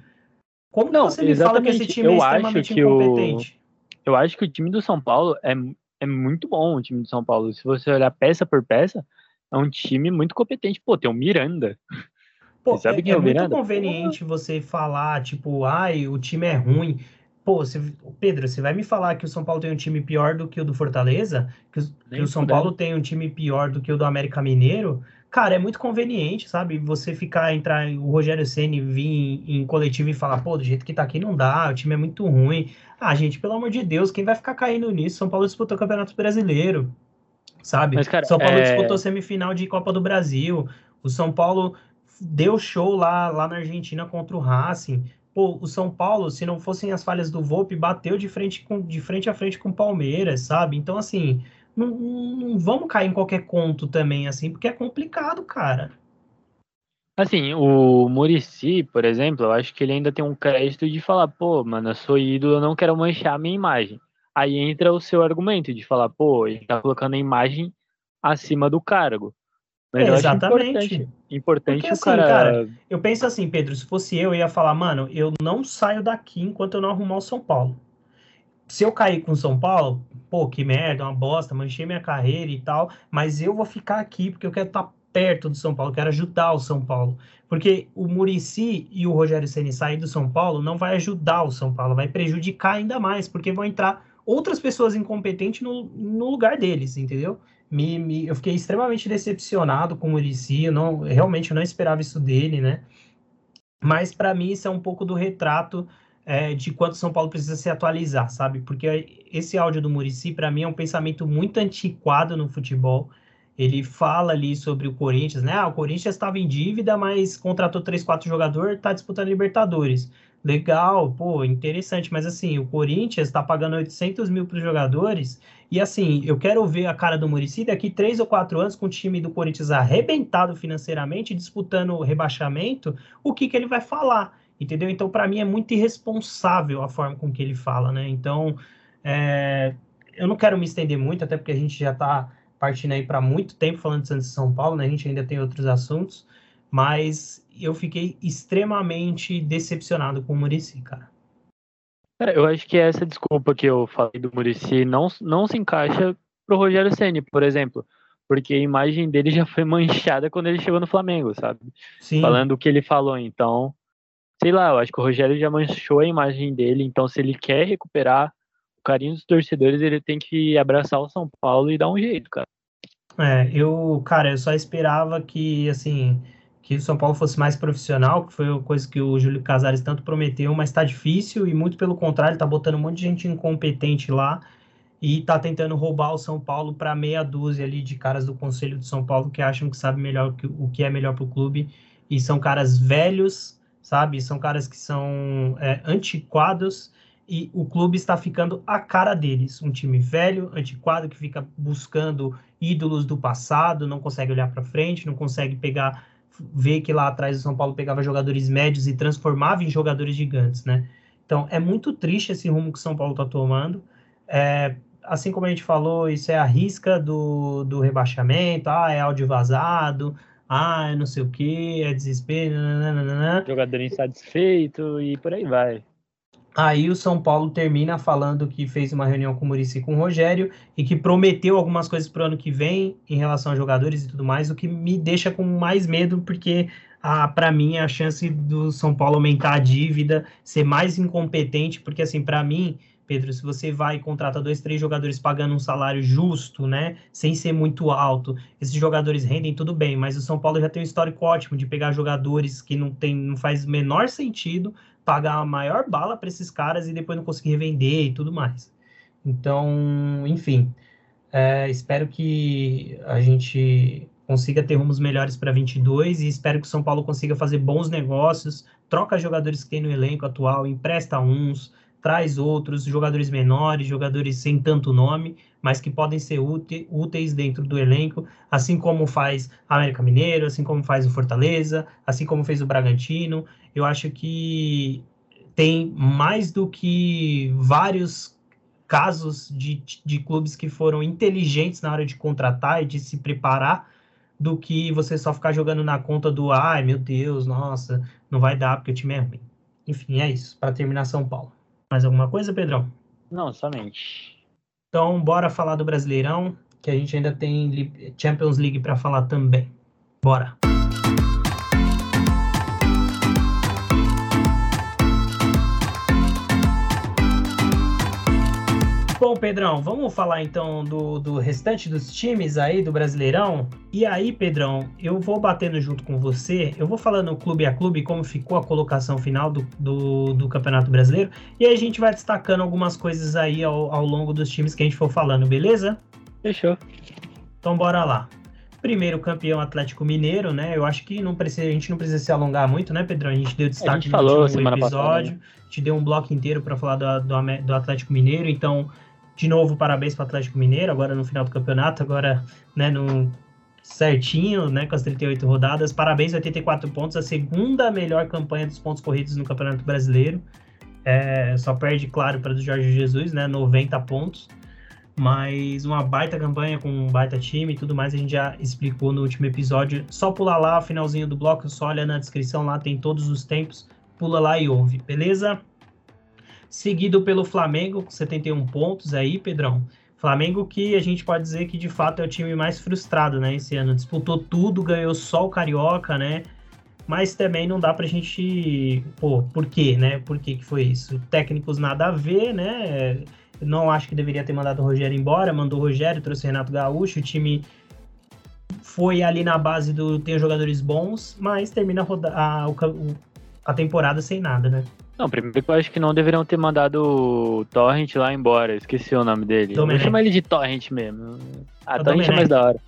Como não, você me fala que esse time é eu é extremamente incompetente? O, eu acho que o time do São Paulo é, é muito bom, o time do São Paulo. Se você olhar peça por peça, é um time muito competente. Pô, tem o Miranda. Pô, sabe é, é, é muito conveniente você falar, tipo, ai, o time é ruim. Pô, Pedro, você vai me falar que o São Paulo tem um time pior do que o do Fortaleza? Que, o, que o São Paulo tem um time pior do que o do América Mineiro? Cara, é muito conveniente, sabe? Você ficar, entrar, o Rogério Ceni vir em, em coletivo e falar, pô, do jeito que tá aqui não dá, o time é muito ruim. Ah, gente, pelo amor de Deus, quem vai ficar caindo nisso? São Paulo disputou o Campeonato Brasileiro, sabe? Mas, cara, São Paulo é... disputou semifinal de Copa do Brasil. O São Paulo deu show lá, lá na Argentina contra o Racing. Pô, o São Paulo, se não fossem as falhas do Volpe, bateu de frente, com, de frente a frente com o Palmeiras, sabe? Então, assim, não, não vamos cair em qualquer conto também, assim, porque é complicado, cara. Assim, o Murici, por exemplo, eu acho que ele ainda tem um crédito de falar, pô, mano, eu sou ídolo, eu não quero manchar a minha imagem. Aí entra o seu argumento de falar, pô, ele tá colocando a imagem acima do cargo. Mas é, exatamente. importante, importante Porque, o assim, cara... cara... Eu penso assim, Pedro, se fosse eu, eu ia falar, mano, eu não saio daqui enquanto eu não arrumar o São Paulo. Se eu cair com o São Paulo, pô, que merda, uma bosta, manchei minha carreira e tal, mas eu vou ficar aqui porque eu quero estar perto do São Paulo, quero ajudar o São Paulo. Porque o Murici e o Rogério Ceni sair do São Paulo não vai ajudar o São Paulo, vai prejudicar ainda mais, porque vão entrar outras pessoas incompetentes no, no lugar deles, entendeu? Me, me, eu fiquei extremamente decepcionado com o Murici, eu não, realmente eu não esperava isso dele, né? Mas para mim isso é um pouco do retrato é, de quanto São Paulo precisa se atualizar, sabe? Porque esse áudio do Murici, para mim, é um pensamento muito antiquado no futebol. Ele fala ali sobre o Corinthians, né? Ah, o Corinthians estava em dívida, mas contratou três, quatro jogadores, está disputando Libertadores. Legal, pô, interessante, mas assim, o Corinthians está pagando 800 mil para os jogadores e assim, eu quero ver a cara do Murici daqui três ou quatro anos com o time do Corinthians arrebentado financeiramente, disputando o rebaixamento, o que, que ele vai falar, entendeu? Então, para mim, é muito irresponsável a forma com que ele fala, né? Então, é, eu não quero me estender muito, até porque a gente já está partindo aí para muito tempo falando de Santos e São Paulo, né? A gente ainda tem outros assuntos, mas eu fiquei extremamente decepcionado com o Murici, cara. Cara, eu acho que essa desculpa que eu falei do Murici não, não se encaixa pro Rogério Ceni, por exemplo. Porque a imagem dele já foi manchada quando ele chegou no Flamengo, sabe? Sim. Falando o que ele falou. Então, sei lá, eu acho que o Rogério já manchou a imagem dele. Então, se ele quer recuperar o carinho dos torcedores, ele tem que abraçar o São Paulo e dar um jeito, cara. É, eu, cara, eu só esperava que, assim, que o São Paulo fosse mais profissional, que foi uma coisa que o Júlio Casares tanto prometeu, mas está difícil e muito pelo contrário, está botando um monte de gente incompetente lá e está tentando roubar o São Paulo para meia dúzia ali de caras do Conselho de São Paulo que acham que sabe melhor o que é melhor para o clube e são caras velhos, sabe? São caras que são é, antiquados e o clube está ficando a cara deles. Um time velho, antiquado, que fica buscando ídolos do passado, não consegue olhar para frente, não consegue pegar ver que lá atrás o São Paulo pegava jogadores médios e transformava em jogadores gigantes, né? Então é muito triste esse rumo que o São Paulo está tomando. É, assim como a gente falou, isso é a risca do, do rebaixamento, ah, é áudio vazado, ah, é não sei o que, é desespero, nananana. jogador insatisfeito e por aí vai. Aí o São Paulo termina falando que fez uma reunião com o Murici e com o Rogério e que prometeu algumas coisas para o ano que vem em relação a jogadores e tudo mais, o que me deixa com mais medo, porque para mim a chance do São Paulo aumentar a dívida, ser mais incompetente, porque assim, para mim, Pedro, se você vai e contrata dois, três jogadores pagando um salário justo, né, sem ser muito alto, esses jogadores rendem tudo bem, mas o São Paulo já tem um histórico ótimo de pegar jogadores que não tem, não faz menor sentido pagar a maior bala para esses caras e depois não conseguir revender e tudo mais. Então, enfim, é, espero que a gente consiga ter rumos melhores para 22 e espero que o São Paulo consiga fazer bons negócios, troca jogadores que tem no elenco atual, empresta uns, traz outros, jogadores menores, jogadores sem tanto nome, mas que podem ser úteis dentro do elenco, assim como faz a América Mineiro, assim como faz o Fortaleza, assim como fez o Bragantino. Eu acho que tem mais do que vários casos de, de clubes que foram inteligentes na hora de contratar e de se preparar do que você só ficar jogando na conta do ai meu Deus, nossa, não vai dar porque o time é ruim. Enfim, é isso. Para terminar São Paulo. Mais alguma coisa, Pedrão? Não, somente. Então, bora falar do Brasileirão, que a gente ainda tem Champions League para falar também. Bora. Bom, Pedrão, vamos falar então do, do restante dos times aí do Brasileirão. E aí, Pedrão, eu vou batendo junto com você, eu vou falando clube a clube como ficou a colocação final do, do, do Campeonato Brasileiro. E aí a gente vai destacando algumas coisas aí ao, ao longo dos times que a gente for falando, beleza? Fechou. Então bora lá. Primeiro campeão Atlético Mineiro, né? Eu acho que não precisa, a gente não precisa se alongar muito, né, Pedrão? A gente deu destaque a gente falou no episódio, passada, né? a gente deu um bloco inteiro para falar do, do, do Atlético Mineiro, então de novo, parabéns para o Atlético Mineiro, agora no final do campeonato, agora né, no certinho, né, com as 38 rodadas. Parabéns, 84 pontos, a segunda melhor campanha dos pontos corridos no Campeonato Brasileiro. É, só perde, claro, para do Jorge Jesus, né, 90 pontos. Mas uma baita campanha com um baita time e tudo mais, a gente já explicou no último episódio. Só pular lá, finalzinho do bloco, só olha na descrição, lá tem todos os tempos. Pula lá e ouve, beleza? Seguido pelo Flamengo com 71 pontos aí, Pedrão. Flamengo que a gente pode dizer que de fato é o time mais frustrado, né, esse ano. Disputou tudo, ganhou só o Carioca, né? Mas também não dá pra gente, pô, por quê, né? Por que que foi isso? Técnicos nada a ver, né? Não acho que deveria ter mandado o Rogério embora, mandou o Rogério, trouxe o Renato Gaúcho, o time foi ali na base do tem jogadores bons, mas termina a, roda, a, a temporada sem nada, né? Não, primeiro que eu acho que não deveriam ter mandado o Torrent lá embora. Esqueci o nome dele. Domenech. Vou chamar ele de Torrent mesmo. Ah, é Torrent é mais da hora.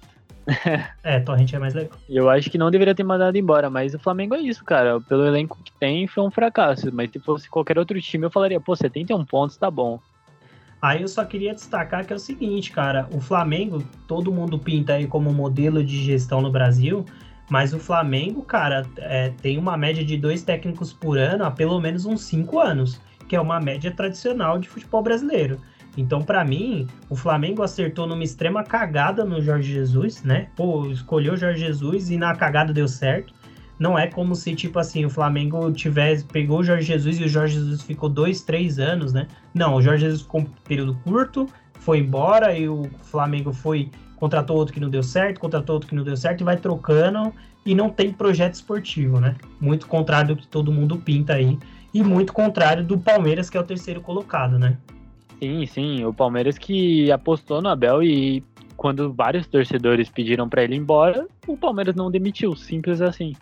é, Torrent é mais legal. Eu acho que não deveria ter mandado embora, mas o Flamengo é isso, cara. Pelo elenco que tem, foi um fracasso. Mas se fosse qualquer outro time, eu falaria, pô, 71 pontos, tá bom. Aí eu só queria destacar que é o seguinte, cara. O Flamengo, todo mundo pinta aí como modelo de gestão no Brasil, mas o Flamengo, cara, é, tem uma média de dois técnicos por ano há pelo menos uns cinco anos, que é uma média tradicional de futebol brasileiro. Então, para mim, o Flamengo acertou numa extrema cagada no Jorge Jesus, né? Pô, escolheu o Jorge Jesus e na cagada deu certo. Não é como se, tipo assim, o Flamengo tivesse, pegou o Jorge Jesus e o Jorge Jesus ficou dois, três anos, né? Não, o Jorge Jesus ficou um período curto, foi embora e o Flamengo foi contratou outro que não deu certo, contratou outro que não deu certo e vai trocando e não tem projeto esportivo, né? Muito contrário do que todo mundo pinta aí e muito contrário do Palmeiras, que é o terceiro colocado, né? Sim, sim, o Palmeiras que apostou no Abel e quando vários torcedores pediram para ele ir embora, o Palmeiras não demitiu, simples assim.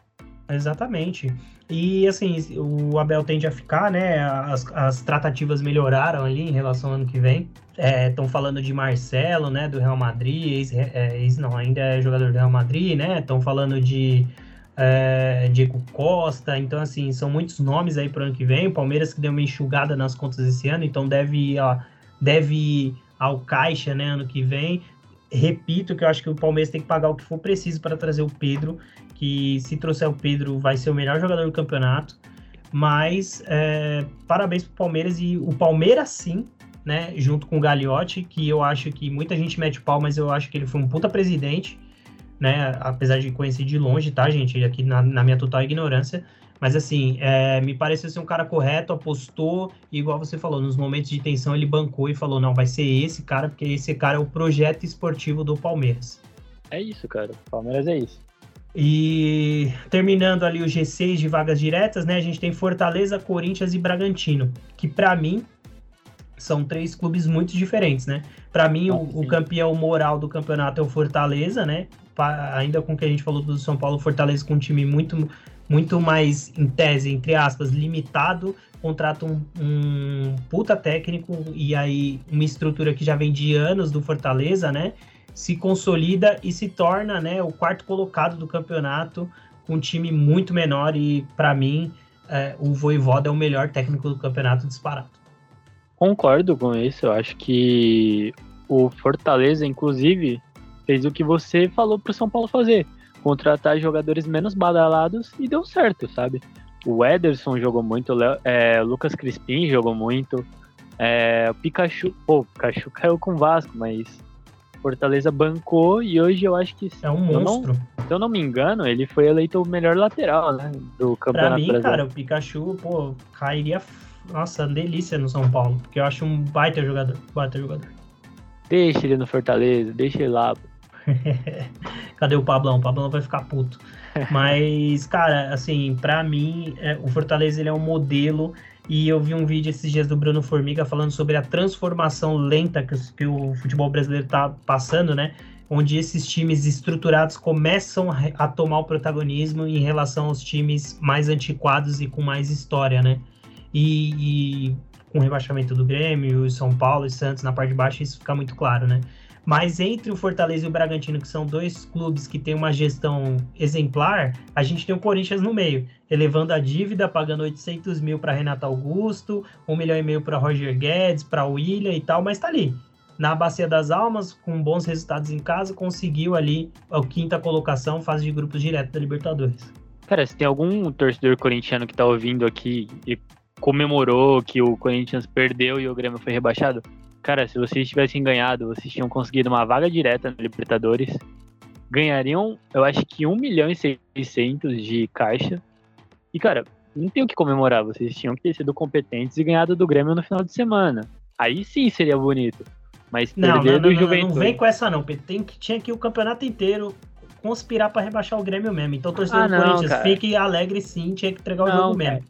Exatamente. E assim, o Abel tende a ficar, né? As, as tratativas melhoraram ali em relação ao ano que vem. Estão é, falando de Marcelo, né? Do Real Madrid, ex, é, ex, não, ainda é jogador do Real Madrid, né? Estão falando de é, Diego Costa. Então, assim, são muitos nomes aí para o ano que vem. O Palmeiras que deu uma enxugada nas contas esse ano, então deve ó, deve ao caixa, né? Ano que vem. Repito que eu acho que o Palmeiras tem que pagar o que for preciso para trazer o Pedro que se trouxer o Pedro vai ser o melhor jogador do campeonato. Mas é, parabéns pro Palmeiras e o Palmeiras sim, né? Junto com o Gagliotti, que eu acho que muita gente mete pau, mas eu acho que ele foi um puta presidente, né? Apesar de conhecer de longe, tá, gente? Aqui na, na minha total ignorância. Mas assim, é, me pareceu ser um cara correto, apostou, e igual você falou, nos momentos de tensão ele bancou e falou: não, vai ser esse cara, porque esse cara é o projeto esportivo do Palmeiras. É isso, cara. O Palmeiras é isso. E terminando ali o G6 de vagas diretas, né? A gente tem Fortaleza, Corinthians e Bragantino, que para mim são três clubes muito diferentes, né? Para mim, ah, o, o, campeão moral do campeonato é o Fortaleza, né? Pa, ainda com o que a gente falou do São Paulo, Fortaleza com um time muito, muito mais, em tese, entre aspas, limitado, contrata um, um puta técnico e aí uma estrutura que já vem de anos do Fortaleza, né? Se consolida e se torna né, o quarto colocado do campeonato com um time muito menor e para mim é, o Voivoda é o melhor técnico do campeonato disparado. Concordo com isso, eu acho que o Fortaleza, inclusive, fez o que você falou para o São Paulo fazer, contratar jogadores menos badalados e deu certo, sabe? O Ederson jogou muito, é, o Lucas Crispim jogou muito, é, o Pikachu, pô, o Pikachu caiu com o Vasco, mas Fortaleza bancou e hoje eu acho que. É um monstro. Não, se eu não me engano, ele foi eleito o melhor lateral, né? Do campeonato. Pra mim, brasileiro. cara, o Pikachu, pô, cairia. Nossa, delícia no São Paulo. Porque eu acho um baita jogador. Baita jogador. Deixa ele no Fortaleza, deixa ele lá. Cadê o Pablão? O Pablão vai ficar puto. Mas, cara, assim, para mim, é, o Fortaleza ele é um modelo. E eu vi um vídeo esses dias do Bruno Formiga falando sobre a transformação lenta que, que o futebol brasileiro tá passando, né? Onde esses times estruturados começam a tomar o protagonismo em relação aos times mais antiquados e com mais história, né? E, e com o rebaixamento do Grêmio, São Paulo e Santos na parte de baixo, isso fica muito claro, né? Mas entre o Fortaleza e o Bragantino, que são dois clubes que têm uma gestão exemplar, a gente tem o Corinthians no meio, elevando a dívida, pagando 800 mil para Renato Augusto, 1 milhão e meio para Roger Guedes, para William e tal, mas tá ali. Na Bacia das Almas, com bons resultados em casa, conseguiu ali a quinta colocação, fase de grupos direto da Libertadores. Cara, se tem algum torcedor corintiano que tá ouvindo aqui e comemorou que o Corinthians perdeu e o Grêmio foi rebaixado, Cara, se vocês tivessem ganhado, vocês tinham conseguido uma vaga direta na Libertadores, ganhariam, eu acho que 1 milhão e 600 de caixa. E, cara, não tem o que comemorar, vocês tinham que ter sido competentes e ganhado do Grêmio no final de semana. Aí sim seria bonito. Mas não, perder não, não, do Juventude... Não vem com essa não, Tem que, tinha que o campeonato inteiro conspirar para rebaixar o Grêmio mesmo. Então, torcedor ah, do Corinthians, cara. fique alegre sim, tinha que entregar o não, jogo mesmo.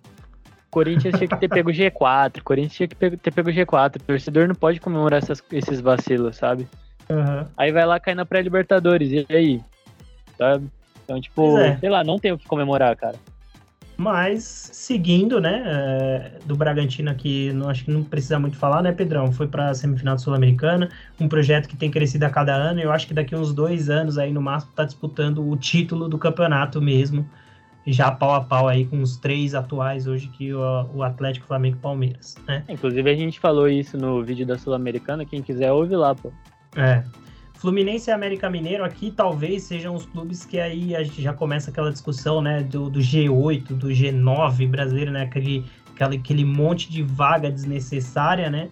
Corinthians tinha que ter pego G4, Corinthians tinha que ter pego G4. O torcedor não pode comemorar essas, esses vacilos, sabe? Uhum. Aí vai lá cair na pré-Libertadores, e aí? Sabe? Então, tipo, é. sei lá, não tem o que comemorar, cara. Mas, seguindo, né, é, do Bragantino aqui, não, acho que não precisa muito falar, né, Pedrão? Foi para a semifinal Sul-Americana, um projeto que tem crescido a cada ano, eu acho que daqui uns dois anos aí, no máximo, tá disputando o título do campeonato mesmo, já pau a pau aí com os três atuais hoje que o, o Atlético, Flamengo e Palmeiras, né? Inclusive a gente falou isso no vídeo da Sul-Americana, quem quiser ouve lá, pô. É. Fluminense e América Mineiro aqui talvez sejam os clubes que aí a gente já começa aquela discussão, né, do, do G8, do G9 brasileiro, né, aquele, aquele, aquele monte de vaga desnecessária, né,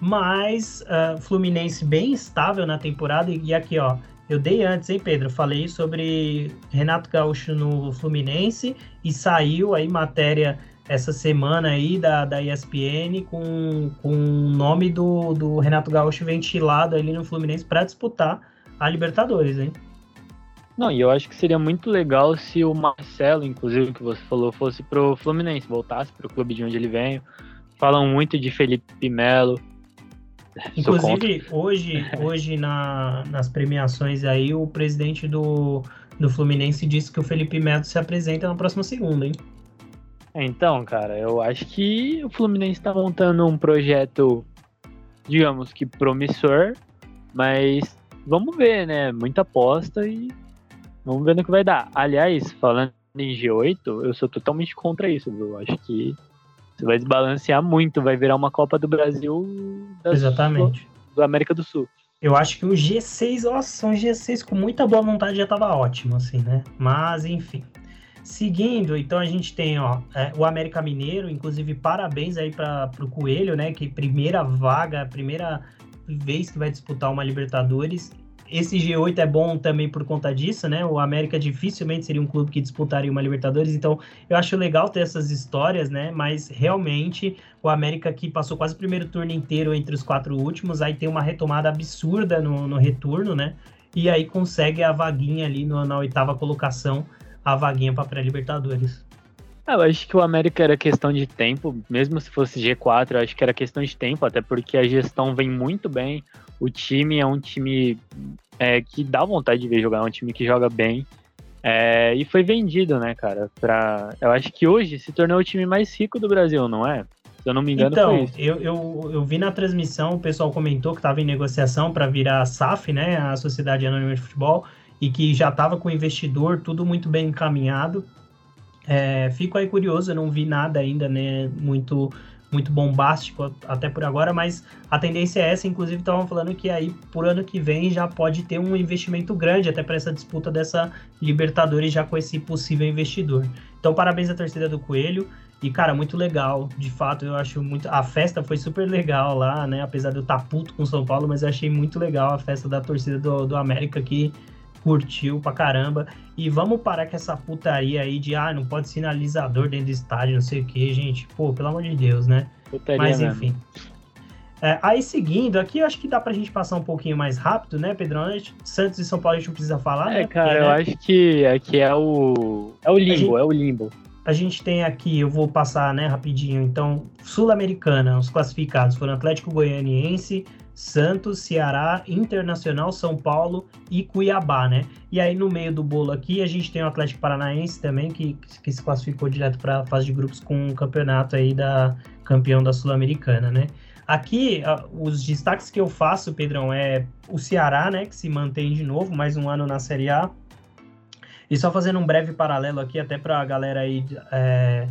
mas uh, Fluminense bem estável na temporada e aqui, ó, eu dei antes, hein, Pedro? Falei sobre Renato Gaúcho no Fluminense e saiu aí matéria essa semana aí da, da ESPN com, com o nome do, do Renato Gaúcho ventilado ali no Fluminense para disputar a Libertadores, hein? Não, e eu acho que seria muito legal se o Marcelo, inclusive, que você falou, fosse pro Fluminense, voltasse pro clube de onde ele veio. Falam muito de Felipe Melo, Inclusive, hoje, hoje na, nas premiações aí, o presidente do, do Fluminense disse que o Felipe Melo se apresenta na próxima segunda, hein? Então, cara, eu acho que o Fluminense está montando um projeto, digamos que promissor, mas vamos ver, né? Muita aposta e vamos ver no que vai dar. Aliás, falando em G8, eu sou totalmente contra isso, viu? Acho que você vai desbalancear muito, vai virar uma Copa do Brasil Exatamente. Do, do, América do Sul. Eu acho que o G6, nossa, um G6 com muita boa vontade já tava ótimo, assim, né? Mas, enfim. Seguindo, então a gente tem ó, é, o América Mineiro, inclusive parabéns aí para o Coelho, né? Que primeira vaga, primeira vez que vai disputar uma Libertadores esse G8 é bom também por conta disso, né? O América dificilmente seria um clube que disputaria uma Libertadores, então eu acho legal ter essas histórias, né? Mas realmente o América que passou quase o primeiro turno inteiro entre os quatro últimos, aí tem uma retomada absurda no, no retorno, né? E aí consegue a vaguinha ali no, na oitava colocação, a vaguinha para pré-Libertadores. Eu acho que o América era questão de tempo, mesmo se fosse G4, eu acho que era questão de tempo, até porque a gestão vem muito bem. O time é um time é, que dá vontade de ver jogar, é um time que joga bem. É, e foi vendido, né, cara? Pra, eu acho que hoje se tornou o time mais rico do Brasil, não é? Se eu não me engano, então, Eu, eu, eu vi na transmissão, o pessoal comentou que estava em negociação para virar a SAF, né, a Sociedade Anônima de Futebol, e que já estava com o investidor, tudo muito bem encaminhado. É, fico aí curioso, eu não vi nada ainda, né, muito muito bombástico até por agora, mas a tendência é essa. Inclusive, estavam falando que aí por ano que vem já pode ter um investimento grande até para essa disputa dessa Libertadores já com esse possível investidor. Então, parabéns à torcida do Coelho. E, cara, muito legal. De fato, eu acho muito. A festa foi super legal lá, né? Apesar de eu estar puto com São Paulo, mas eu achei muito legal a festa da torcida do, do América que curtiu pra caramba. E vamos parar com essa putaria aí de, ah, não pode sinalizador dentro do estádio, não sei o que, gente. Pô, pelo amor de Deus, né? Putaria Mas enfim. É, aí seguindo, aqui eu acho que dá pra gente passar um pouquinho mais rápido, né, Pedrão? Santos e São Paulo a gente não precisa falar, é, né? cara, Porque, eu né, acho que aqui é o. É o limbo, gente- é o limbo. A gente tem aqui, eu vou passar, né, rapidinho. Então, Sul-Americana, os classificados foram Atlético Goianiense, Santos, Ceará, Internacional, São Paulo e Cuiabá, né? E aí no meio do bolo aqui a gente tem o Atlético Paranaense também, que, que se classificou direto para a fase de grupos com o campeonato aí da campeão da Sul-Americana, né? Aqui, os destaques que eu faço, Pedrão, é o Ceará, né, que se mantém de novo, mais um ano na Série A. E só fazendo um breve paralelo aqui, até para a galera aí é,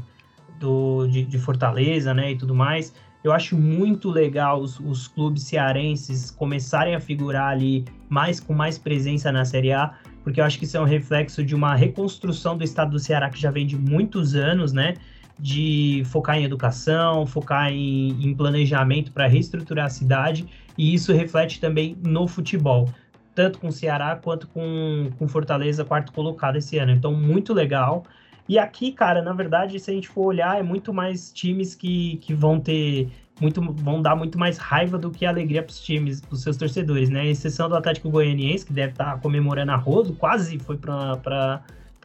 do, de, de Fortaleza, né, e tudo mais, eu acho muito legal os, os clubes cearenses começarem a figurar ali mais com mais presença na Série A, porque eu acho que isso é um reflexo de uma reconstrução do estado do Ceará que já vem de muitos anos, né? De focar em educação, focar em, em planejamento para reestruturar a cidade, e isso reflete também no futebol, tanto com o Ceará quanto com, com Fortaleza, quarto colocado esse ano. Então, muito legal. E aqui, cara, na verdade, se a gente for olhar, é muito mais times que, que vão ter muito vão dar muito mais raiva do que alegria para os times, para os seus torcedores, né? Exceção do Atlético Goianiense, que deve estar comemorando a rodo, quase foi para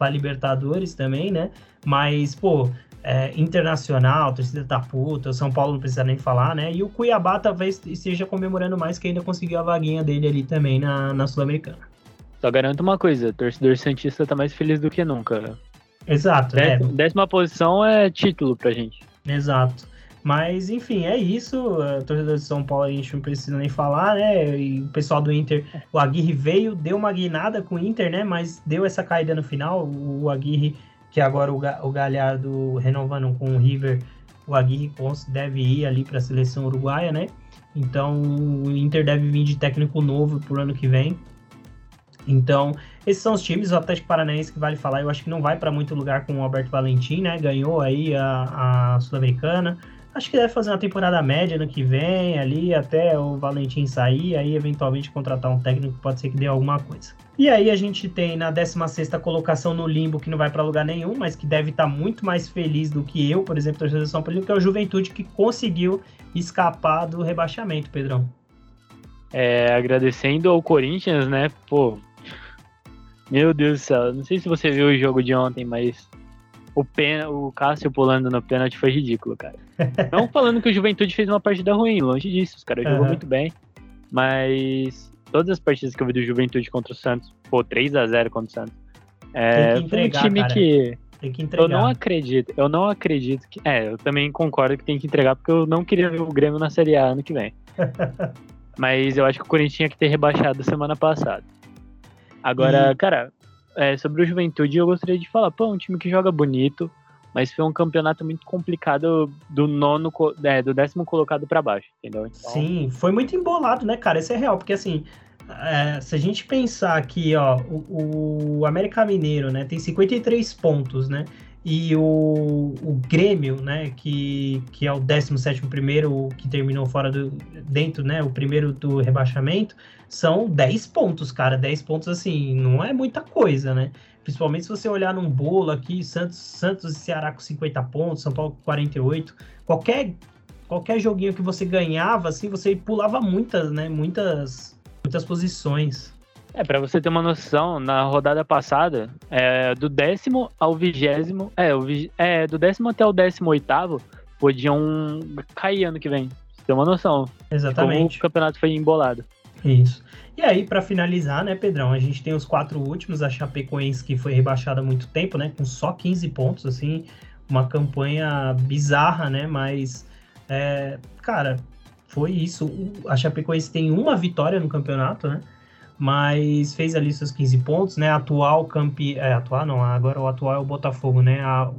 Libertadores também, né? Mas, pô, é, Internacional, torcida da puta, o São Paulo não precisa nem falar, né? E o Cuiabá talvez esteja comemorando mais que ainda conseguiu a vaguinha dele ali também na, na Sul-Americana. Só garanto uma coisa, torcedor Santista tá mais feliz do que nunca. Exato? Décima, décima posição é título pra gente. Exato. Mas, enfim, é isso. A torcedor de São Paulo a gente não precisa nem falar, né? E o pessoal do Inter, o Aguirre veio, deu uma guinada com o Inter, né? Mas deu essa caída no final. O Aguirre, que agora o, Ga- o Galhardo renovando com o River, o Aguirre deve ir ali para a seleção uruguaia, né? Então o Inter deve vir de técnico novo pro ano que vem. Então, esses são os times, o Atlético Paranaense que vale falar, eu acho que não vai para muito lugar com o Alberto Valentim, né? Ganhou aí a, a Sul-Americana. Acho que deve fazer uma temporada média no que vem, ali até o Valentim sair, aí eventualmente contratar um técnico, pode ser que dê alguma coisa. E aí a gente tem na 16ª colocação no limbo, que não vai para lugar nenhum, mas que deve estar muito mais feliz do que eu, por exemplo, torcedor de São Paulo, que é o Juventude, que conseguiu escapar do rebaixamento, Pedrão. É, agradecendo ao Corinthians, né? Pô, meu Deus do céu. Não sei se você viu o jogo de ontem, mas o, pena, o Cássio pulando no pênalti foi ridículo, cara. Não falando que o Juventude fez uma partida ruim, longe disso. Os caras jogou Aham. muito bem. Mas todas as partidas que eu vi do Juventude contra o Santos, pô, 3x0 contra o Santos. É, Tem que foi um entregar, time cara. que Tem que eu entregar. não acredito, eu não acredito que. É, eu também concordo que tem que entregar, porque eu não queria ver o Grêmio na Série A ano que vem. Mas eu acho que o Corinthians tinha que ter rebaixado semana passada. Agora, cara, é, sobre o Juventude, eu gostaria de falar, pô, é um time que joga bonito, mas foi um campeonato muito complicado do nono, é, do décimo colocado pra baixo, entendeu? Então, Sim, foi muito embolado, né, cara? Isso é real, porque assim, é, se a gente pensar aqui, ó, o, o América Mineiro, né, tem 53 pontos, né? E o, o Grêmio, né, que, que é o 17 primeiro, que terminou fora do. dentro, né? O primeiro do rebaixamento, são 10 pontos, cara. 10 pontos, assim, não é muita coisa, né? Principalmente se você olhar num bolo aqui, Santos, Santos e Ceará com 50 pontos, São Paulo com 48. Qualquer qualquer joguinho que você ganhava, assim, você pulava muitas, né? Muitas, muitas posições. É, pra você ter uma noção, na rodada passada, é, do décimo ao vigésimo, é, o é, do décimo até o décimo oitavo, podiam cair ano que vem. Você ter uma noção. Como o Exatamente. campeonato foi embolado. Isso. E aí, pra finalizar, né, Pedrão, a gente tem os quatro últimos, a Chapecoense, que foi rebaixada há muito tempo, né? Com só 15 pontos, assim, uma campanha bizarra, né? Mas, é, cara, foi isso. A Chapecoense tem uma vitória no campeonato, né? Mas fez ali seus 15 pontos, né? Atual campeão. É, atual não, agora o atual é o Botafogo, né? A,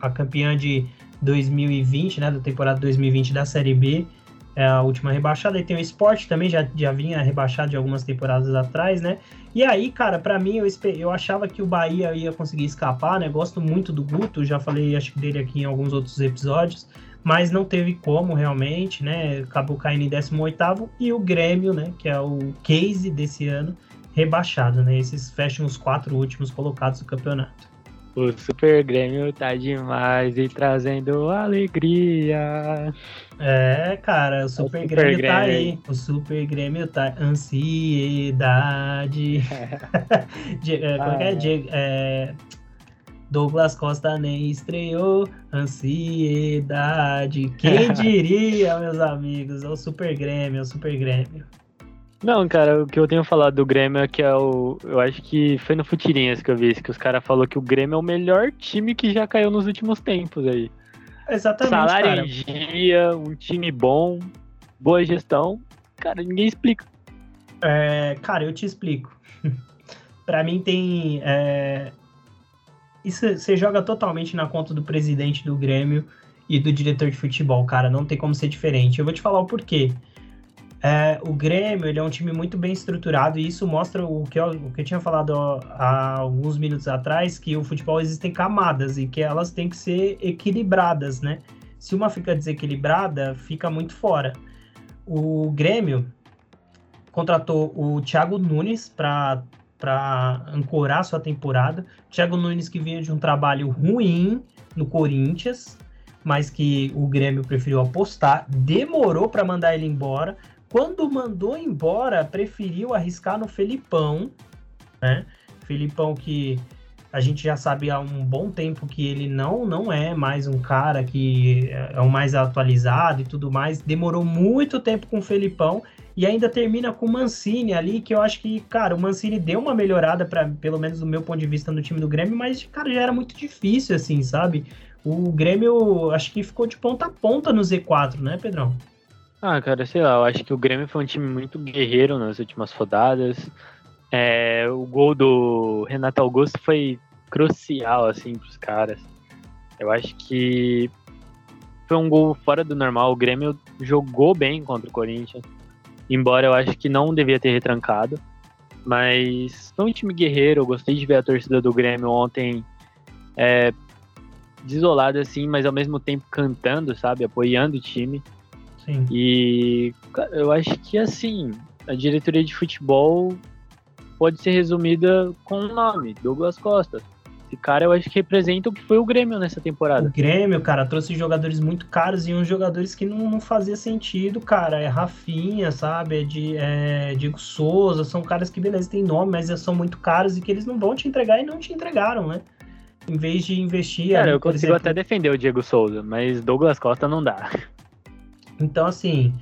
a campeã de 2020, né? Da temporada 2020 da Série B. É a última rebaixada. E tem o Sport também, já, já vinha rebaixado de algumas temporadas atrás, né? E aí, cara, pra mim, eu, eu achava que o Bahia ia conseguir escapar, né? Gosto muito do Guto, já falei, acho que dele aqui em alguns outros episódios, mas não teve como realmente, né? Acabou caindo em 18 e o Grêmio, né? Que é o case desse ano, rebaixado, né? Esses fecham os quatro últimos colocados do campeonato. O Super Grêmio tá demais e trazendo alegria. É, cara, o Super, Super Grêmio, Grêmio, tá aí. O Super Grêmio tá. Ansiedade. É. Qual é, é, é, Douglas Costa nem estreou. Ansiedade. Quem diria, meus amigos? É o Super Grêmio, é o Super Grêmio. Não, cara, o que eu tenho falado do Grêmio é que é o. Eu acho que foi no Futirinhas que eu vi isso, que os caras falaram que o Grêmio é o melhor time que já caiu nos últimos tempos aí. Exatamente. Salário cara. em dia, um time bom, boa gestão. Cara, ninguém explica. É, cara, eu te explico. para mim tem. É... Isso você joga totalmente na conta do presidente do Grêmio e do diretor de futebol, cara. Não tem como ser diferente. Eu vou te falar o porquê. É, o Grêmio ele é um time muito bem estruturado e isso mostra o que, eu, o que eu tinha falado há alguns minutos atrás, que o futebol existem camadas e que elas têm que ser equilibradas, né? Se uma fica desequilibrada, fica muito fora. O Grêmio contratou o Thiago Nunes para para ancorar sua temporada. Thiago Nunes que vinha de um trabalho ruim no Corinthians, mas que o Grêmio preferiu apostar, demorou para mandar ele embora, quando mandou embora, preferiu arriscar no Felipão, né? Felipão que a gente já sabe há um bom tempo que ele não não é mais um cara que é o mais atualizado e tudo mais. Demorou muito tempo com o Felipão e ainda termina com o Mancini ali, que eu acho que, cara, o Mancini deu uma melhorada para pelo menos do meu ponto de vista no time do Grêmio, mas cara, já era muito difícil assim, sabe? O Grêmio acho que ficou de ponta a ponta no Z4, né, Pedrão? Ah, cara, sei lá, eu acho que o Grêmio foi um time muito guerreiro nas últimas rodadas. É, o gol do Renato Augusto foi crucial, assim, pros caras. Eu acho que foi um gol fora do normal. O Grêmio jogou bem contra o Corinthians, embora eu acho que não devia ter retrancado. Mas foi um time guerreiro. Eu gostei de ver a torcida do Grêmio ontem é, desolada, assim, mas ao mesmo tempo cantando, sabe? Apoiando o time. Sim. E eu acho que assim, a diretoria de futebol pode ser resumida com um nome, Douglas Costa. Esse cara eu acho que representa o que foi o Grêmio nessa temporada. O Grêmio, cara, trouxe jogadores muito caros e uns jogadores que não, não fazia sentido, cara. É Rafinha, sabe? É, de, é Diego Souza, são caras que, beleza, tem nome, mas são muito caros e que eles não vão te entregar e não te entregaram, né? Em vez de investir. Cara, ali, eu consigo exemplo... até defender o Diego Souza, mas Douglas Costa não dá. Então, assim,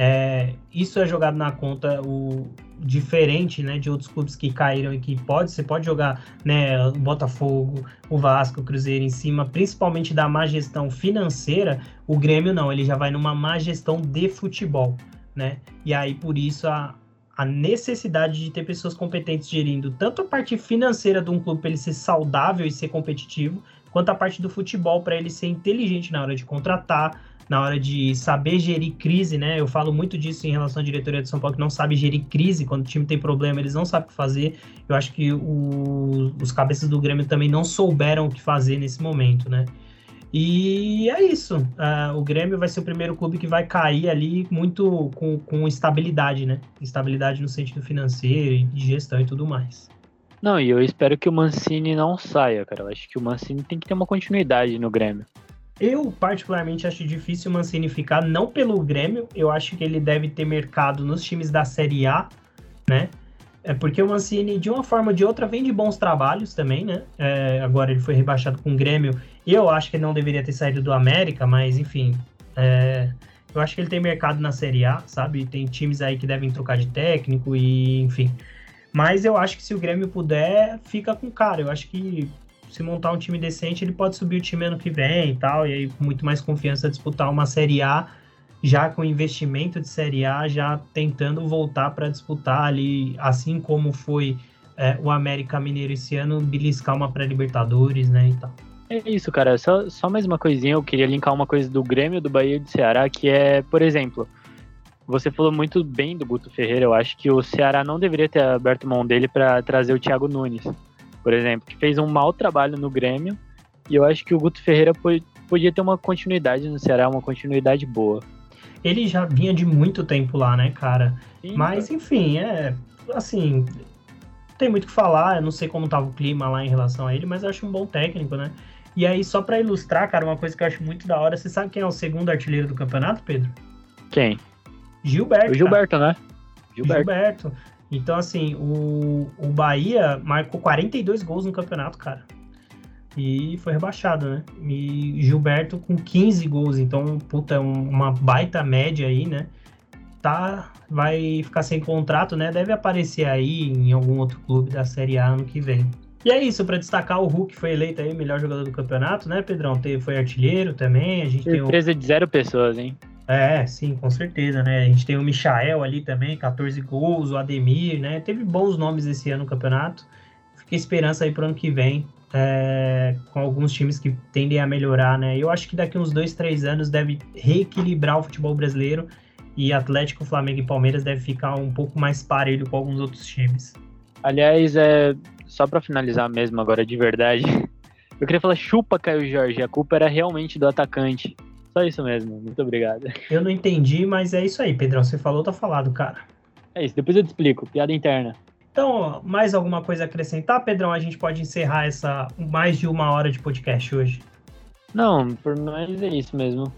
é, isso é jogado na conta o diferente, né, de outros clubes que caíram e que pode, você pode jogar, né, o Botafogo, o Vasco, o Cruzeiro em cima, principalmente da má gestão financeira, o Grêmio não, ele já vai numa má gestão de futebol, né? E aí por isso a, a necessidade de ter pessoas competentes gerindo tanto a parte financeira de um clube para ele ser saudável e ser competitivo, quanto a parte do futebol para ele ser inteligente na hora de contratar, na hora de saber gerir crise, né? Eu falo muito disso em relação à diretoria de São Paulo, que não sabe gerir crise, quando o time tem problema, eles não sabem o que fazer. Eu acho que o, os cabeças do Grêmio também não souberam o que fazer nesse momento, né? E é isso. Uh, o Grêmio vai ser o primeiro clube que vai cair ali muito com, com estabilidade, né? Estabilidade no sentido financeiro e de gestão e tudo mais. Não, e eu espero que o Mancini não saia, cara. Eu acho que o Mancini tem que ter uma continuidade no Grêmio. Eu, particularmente, acho difícil o Mancini ficar, não pelo Grêmio, eu acho que ele deve ter mercado nos times da Série A, né? É porque o Mancini, de uma forma ou de outra, vem de bons trabalhos também, né? É, agora ele foi rebaixado com o Grêmio. Eu acho que ele não deveria ter saído do América, mas enfim. É, eu acho que ele tem mercado na Série A, sabe? Tem times aí que devem trocar de técnico e enfim. Mas eu acho que se o Grêmio puder, fica com o cara. Eu acho que se montar um time decente, ele pode subir o time ano que vem e tal, e aí com muito mais confiança disputar uma Série A, já com investimento de Série A, já tentando voltar para disputar ali, assim como foi é, o América Mineiro esse ano, beliscar uma pré-Libertadores, né, e tal. É isso, cara. Só, só mais uma coisinha, eu queria linkar uma coisa do Grêmio, do Bahia e do Ceará, que é, por exemplo, você falou muito bem do Guto Ferreira, eu acho que o Ceará não deveria ter aberto mão dele para trazer o Thiago Nunes por exemplo, que fez um mau trabalho no Grêmio. E eu acho que o Guto Ferreira podia ter uma continuidade no Ceará, uma continuidade boa. Ele já vinha de muito tempo lá, né, cara? Sim, Mas, enfim, é. Assim. tem muito o que falar, eu não sei como tava o clima lá em relação a ele, mas eu acho um bom técnico, né? E aí, só para ilustrar, cara, uma coisa que eu acho muito da hora, você sabe quem é o segundo artilheiro do campeonato, Pedro? Quem? Gilberto. O Gilberto, cara. né? Gilberto. Gilberto. Então, assim, o, o Bahia marcou 42 gols no campeonato, cara. E foi rebaixado, né? E Gilberto com 15 gols. Então, puta, é uma baita média aí, né? Tá, vai ficar sem contrato, né? Deve aparecer aí em algum outro clube da Série A ano que vem. E é isso, para destacar, o Hulk foi eleito aí melhor jogador do campeonato, né, Pedrão? Foi artilheiro também. A gente Surpresa tem de zero pessoas, hein? É, sim, com certeza, né? A gente tem o Michael ali também, 14 gols, o Ademir, né? Teve bons nomes esse ano no campeonato. Fica esperança aí pro ano que vem, é, com alguns times que tendem a melhorar, né? Eu acho que daqui uns dois, três anos deve reequilibrar o futebol brasileiro e Atlético, Flamengo e Palmeiras deve ficar um pouco mais parelho com alguns outros times. Aliás, é só para finalizar mesmo agora de verdade, eu queria falar chupa Caio Jorge, a culpa era realmente do atacante. Só isso mesmo, muito obrigado. Eu não entendi, mas é isso aí, Pedrão. Você falou, tá falado, cara. É isso, depois eu te explico, piada interna. Então, mais alguma coisa a acrescentar, Pedrão? A gente pode encerrar essa mais de uma hora de podcast hoje. Não, por mais é isso mesmo.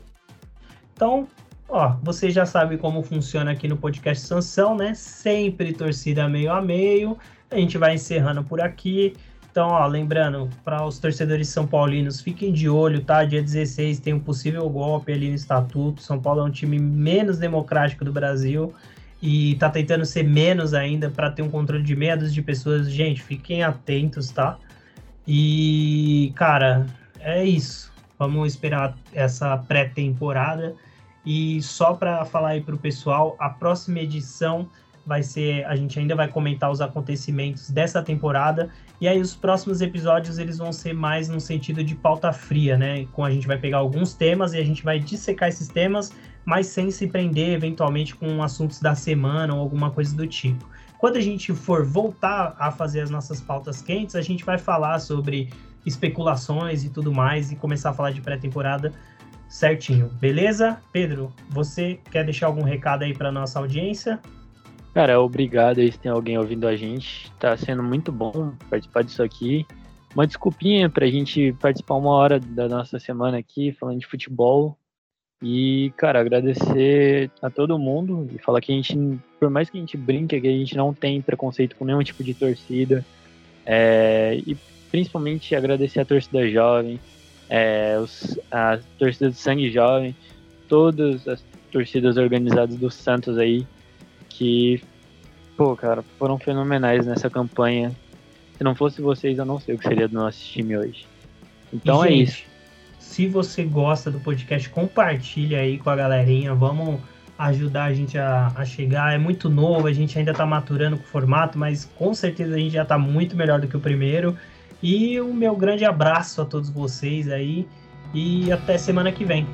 Então, ó, você já sabe como funciona aqui no podcast Sanção, né? Sempre torcida meio a meio. A gente vai encerrando por aqui. Então, ó, lembrando, para os torcedores são paulinos, fiquem de olho, tá? Dia 16 tem um possível golpe ali no estatuto. São Paulo é um time menos democrático do Brasil e tá tentando ser menos ainda para ter um controle de medos de pessoas. Gente, fiquem atentos, tá? E, cara, é isso. Vamos esperar essa pré-temporada. E só para falar aí pro pessoal, a próxima edição vai ser, a gente ainda vai comentar os acontecimentos dessa temporada e aí os próximos episódios eles vão ser mais no sentido de pauta fria, né? Com a gente vai pegar alguns temas e a gente vai dissecar esses temas, mas sem se prender eventualmente com assuntos da semana ou alguma coisa do tipo. Quando a gente for voltar a fazer as nossas pautas quentes, a gente vai falar sobre especulações e tudo mais e começar a falar de pré-temporada certinho, beleza? Pedro, você quer deixar algum recado aí para nossa audiência? Cara, obrigado aí se tem alguém ouvindo a gente. Tá sendo muito bom participar disso aqui. Uma desculpinha pra gente participar uma hora da nossa semana aqui, falando de futebol. E, cara, agradecer a todo mundo e falar que a gente, por mais que a gente brinque, que a gente não tem preconceito com nenhum tipo de torcida. É, e principalmente agradecer a torcida jovem, é, os, a torcida do Sangue Jovem, todas as torcidas organizadas do Santos aí, que, pô, cara, foram fenomenais nessa campanha. Se não fosse vocês, eu não sei o que seria do nosso time hoje. Então e, é gente, isso. Se você gosta do podcast, compartilha aí com a galerinha. Vamos ajudar a gente a, a, chegar. É muito novo, a gente ainda tá maturando com o formato, mas com certeza a gente já tá muito melhor do que o primeiro. E o meu grande abraço a todos vocês aí. E até semana que vem.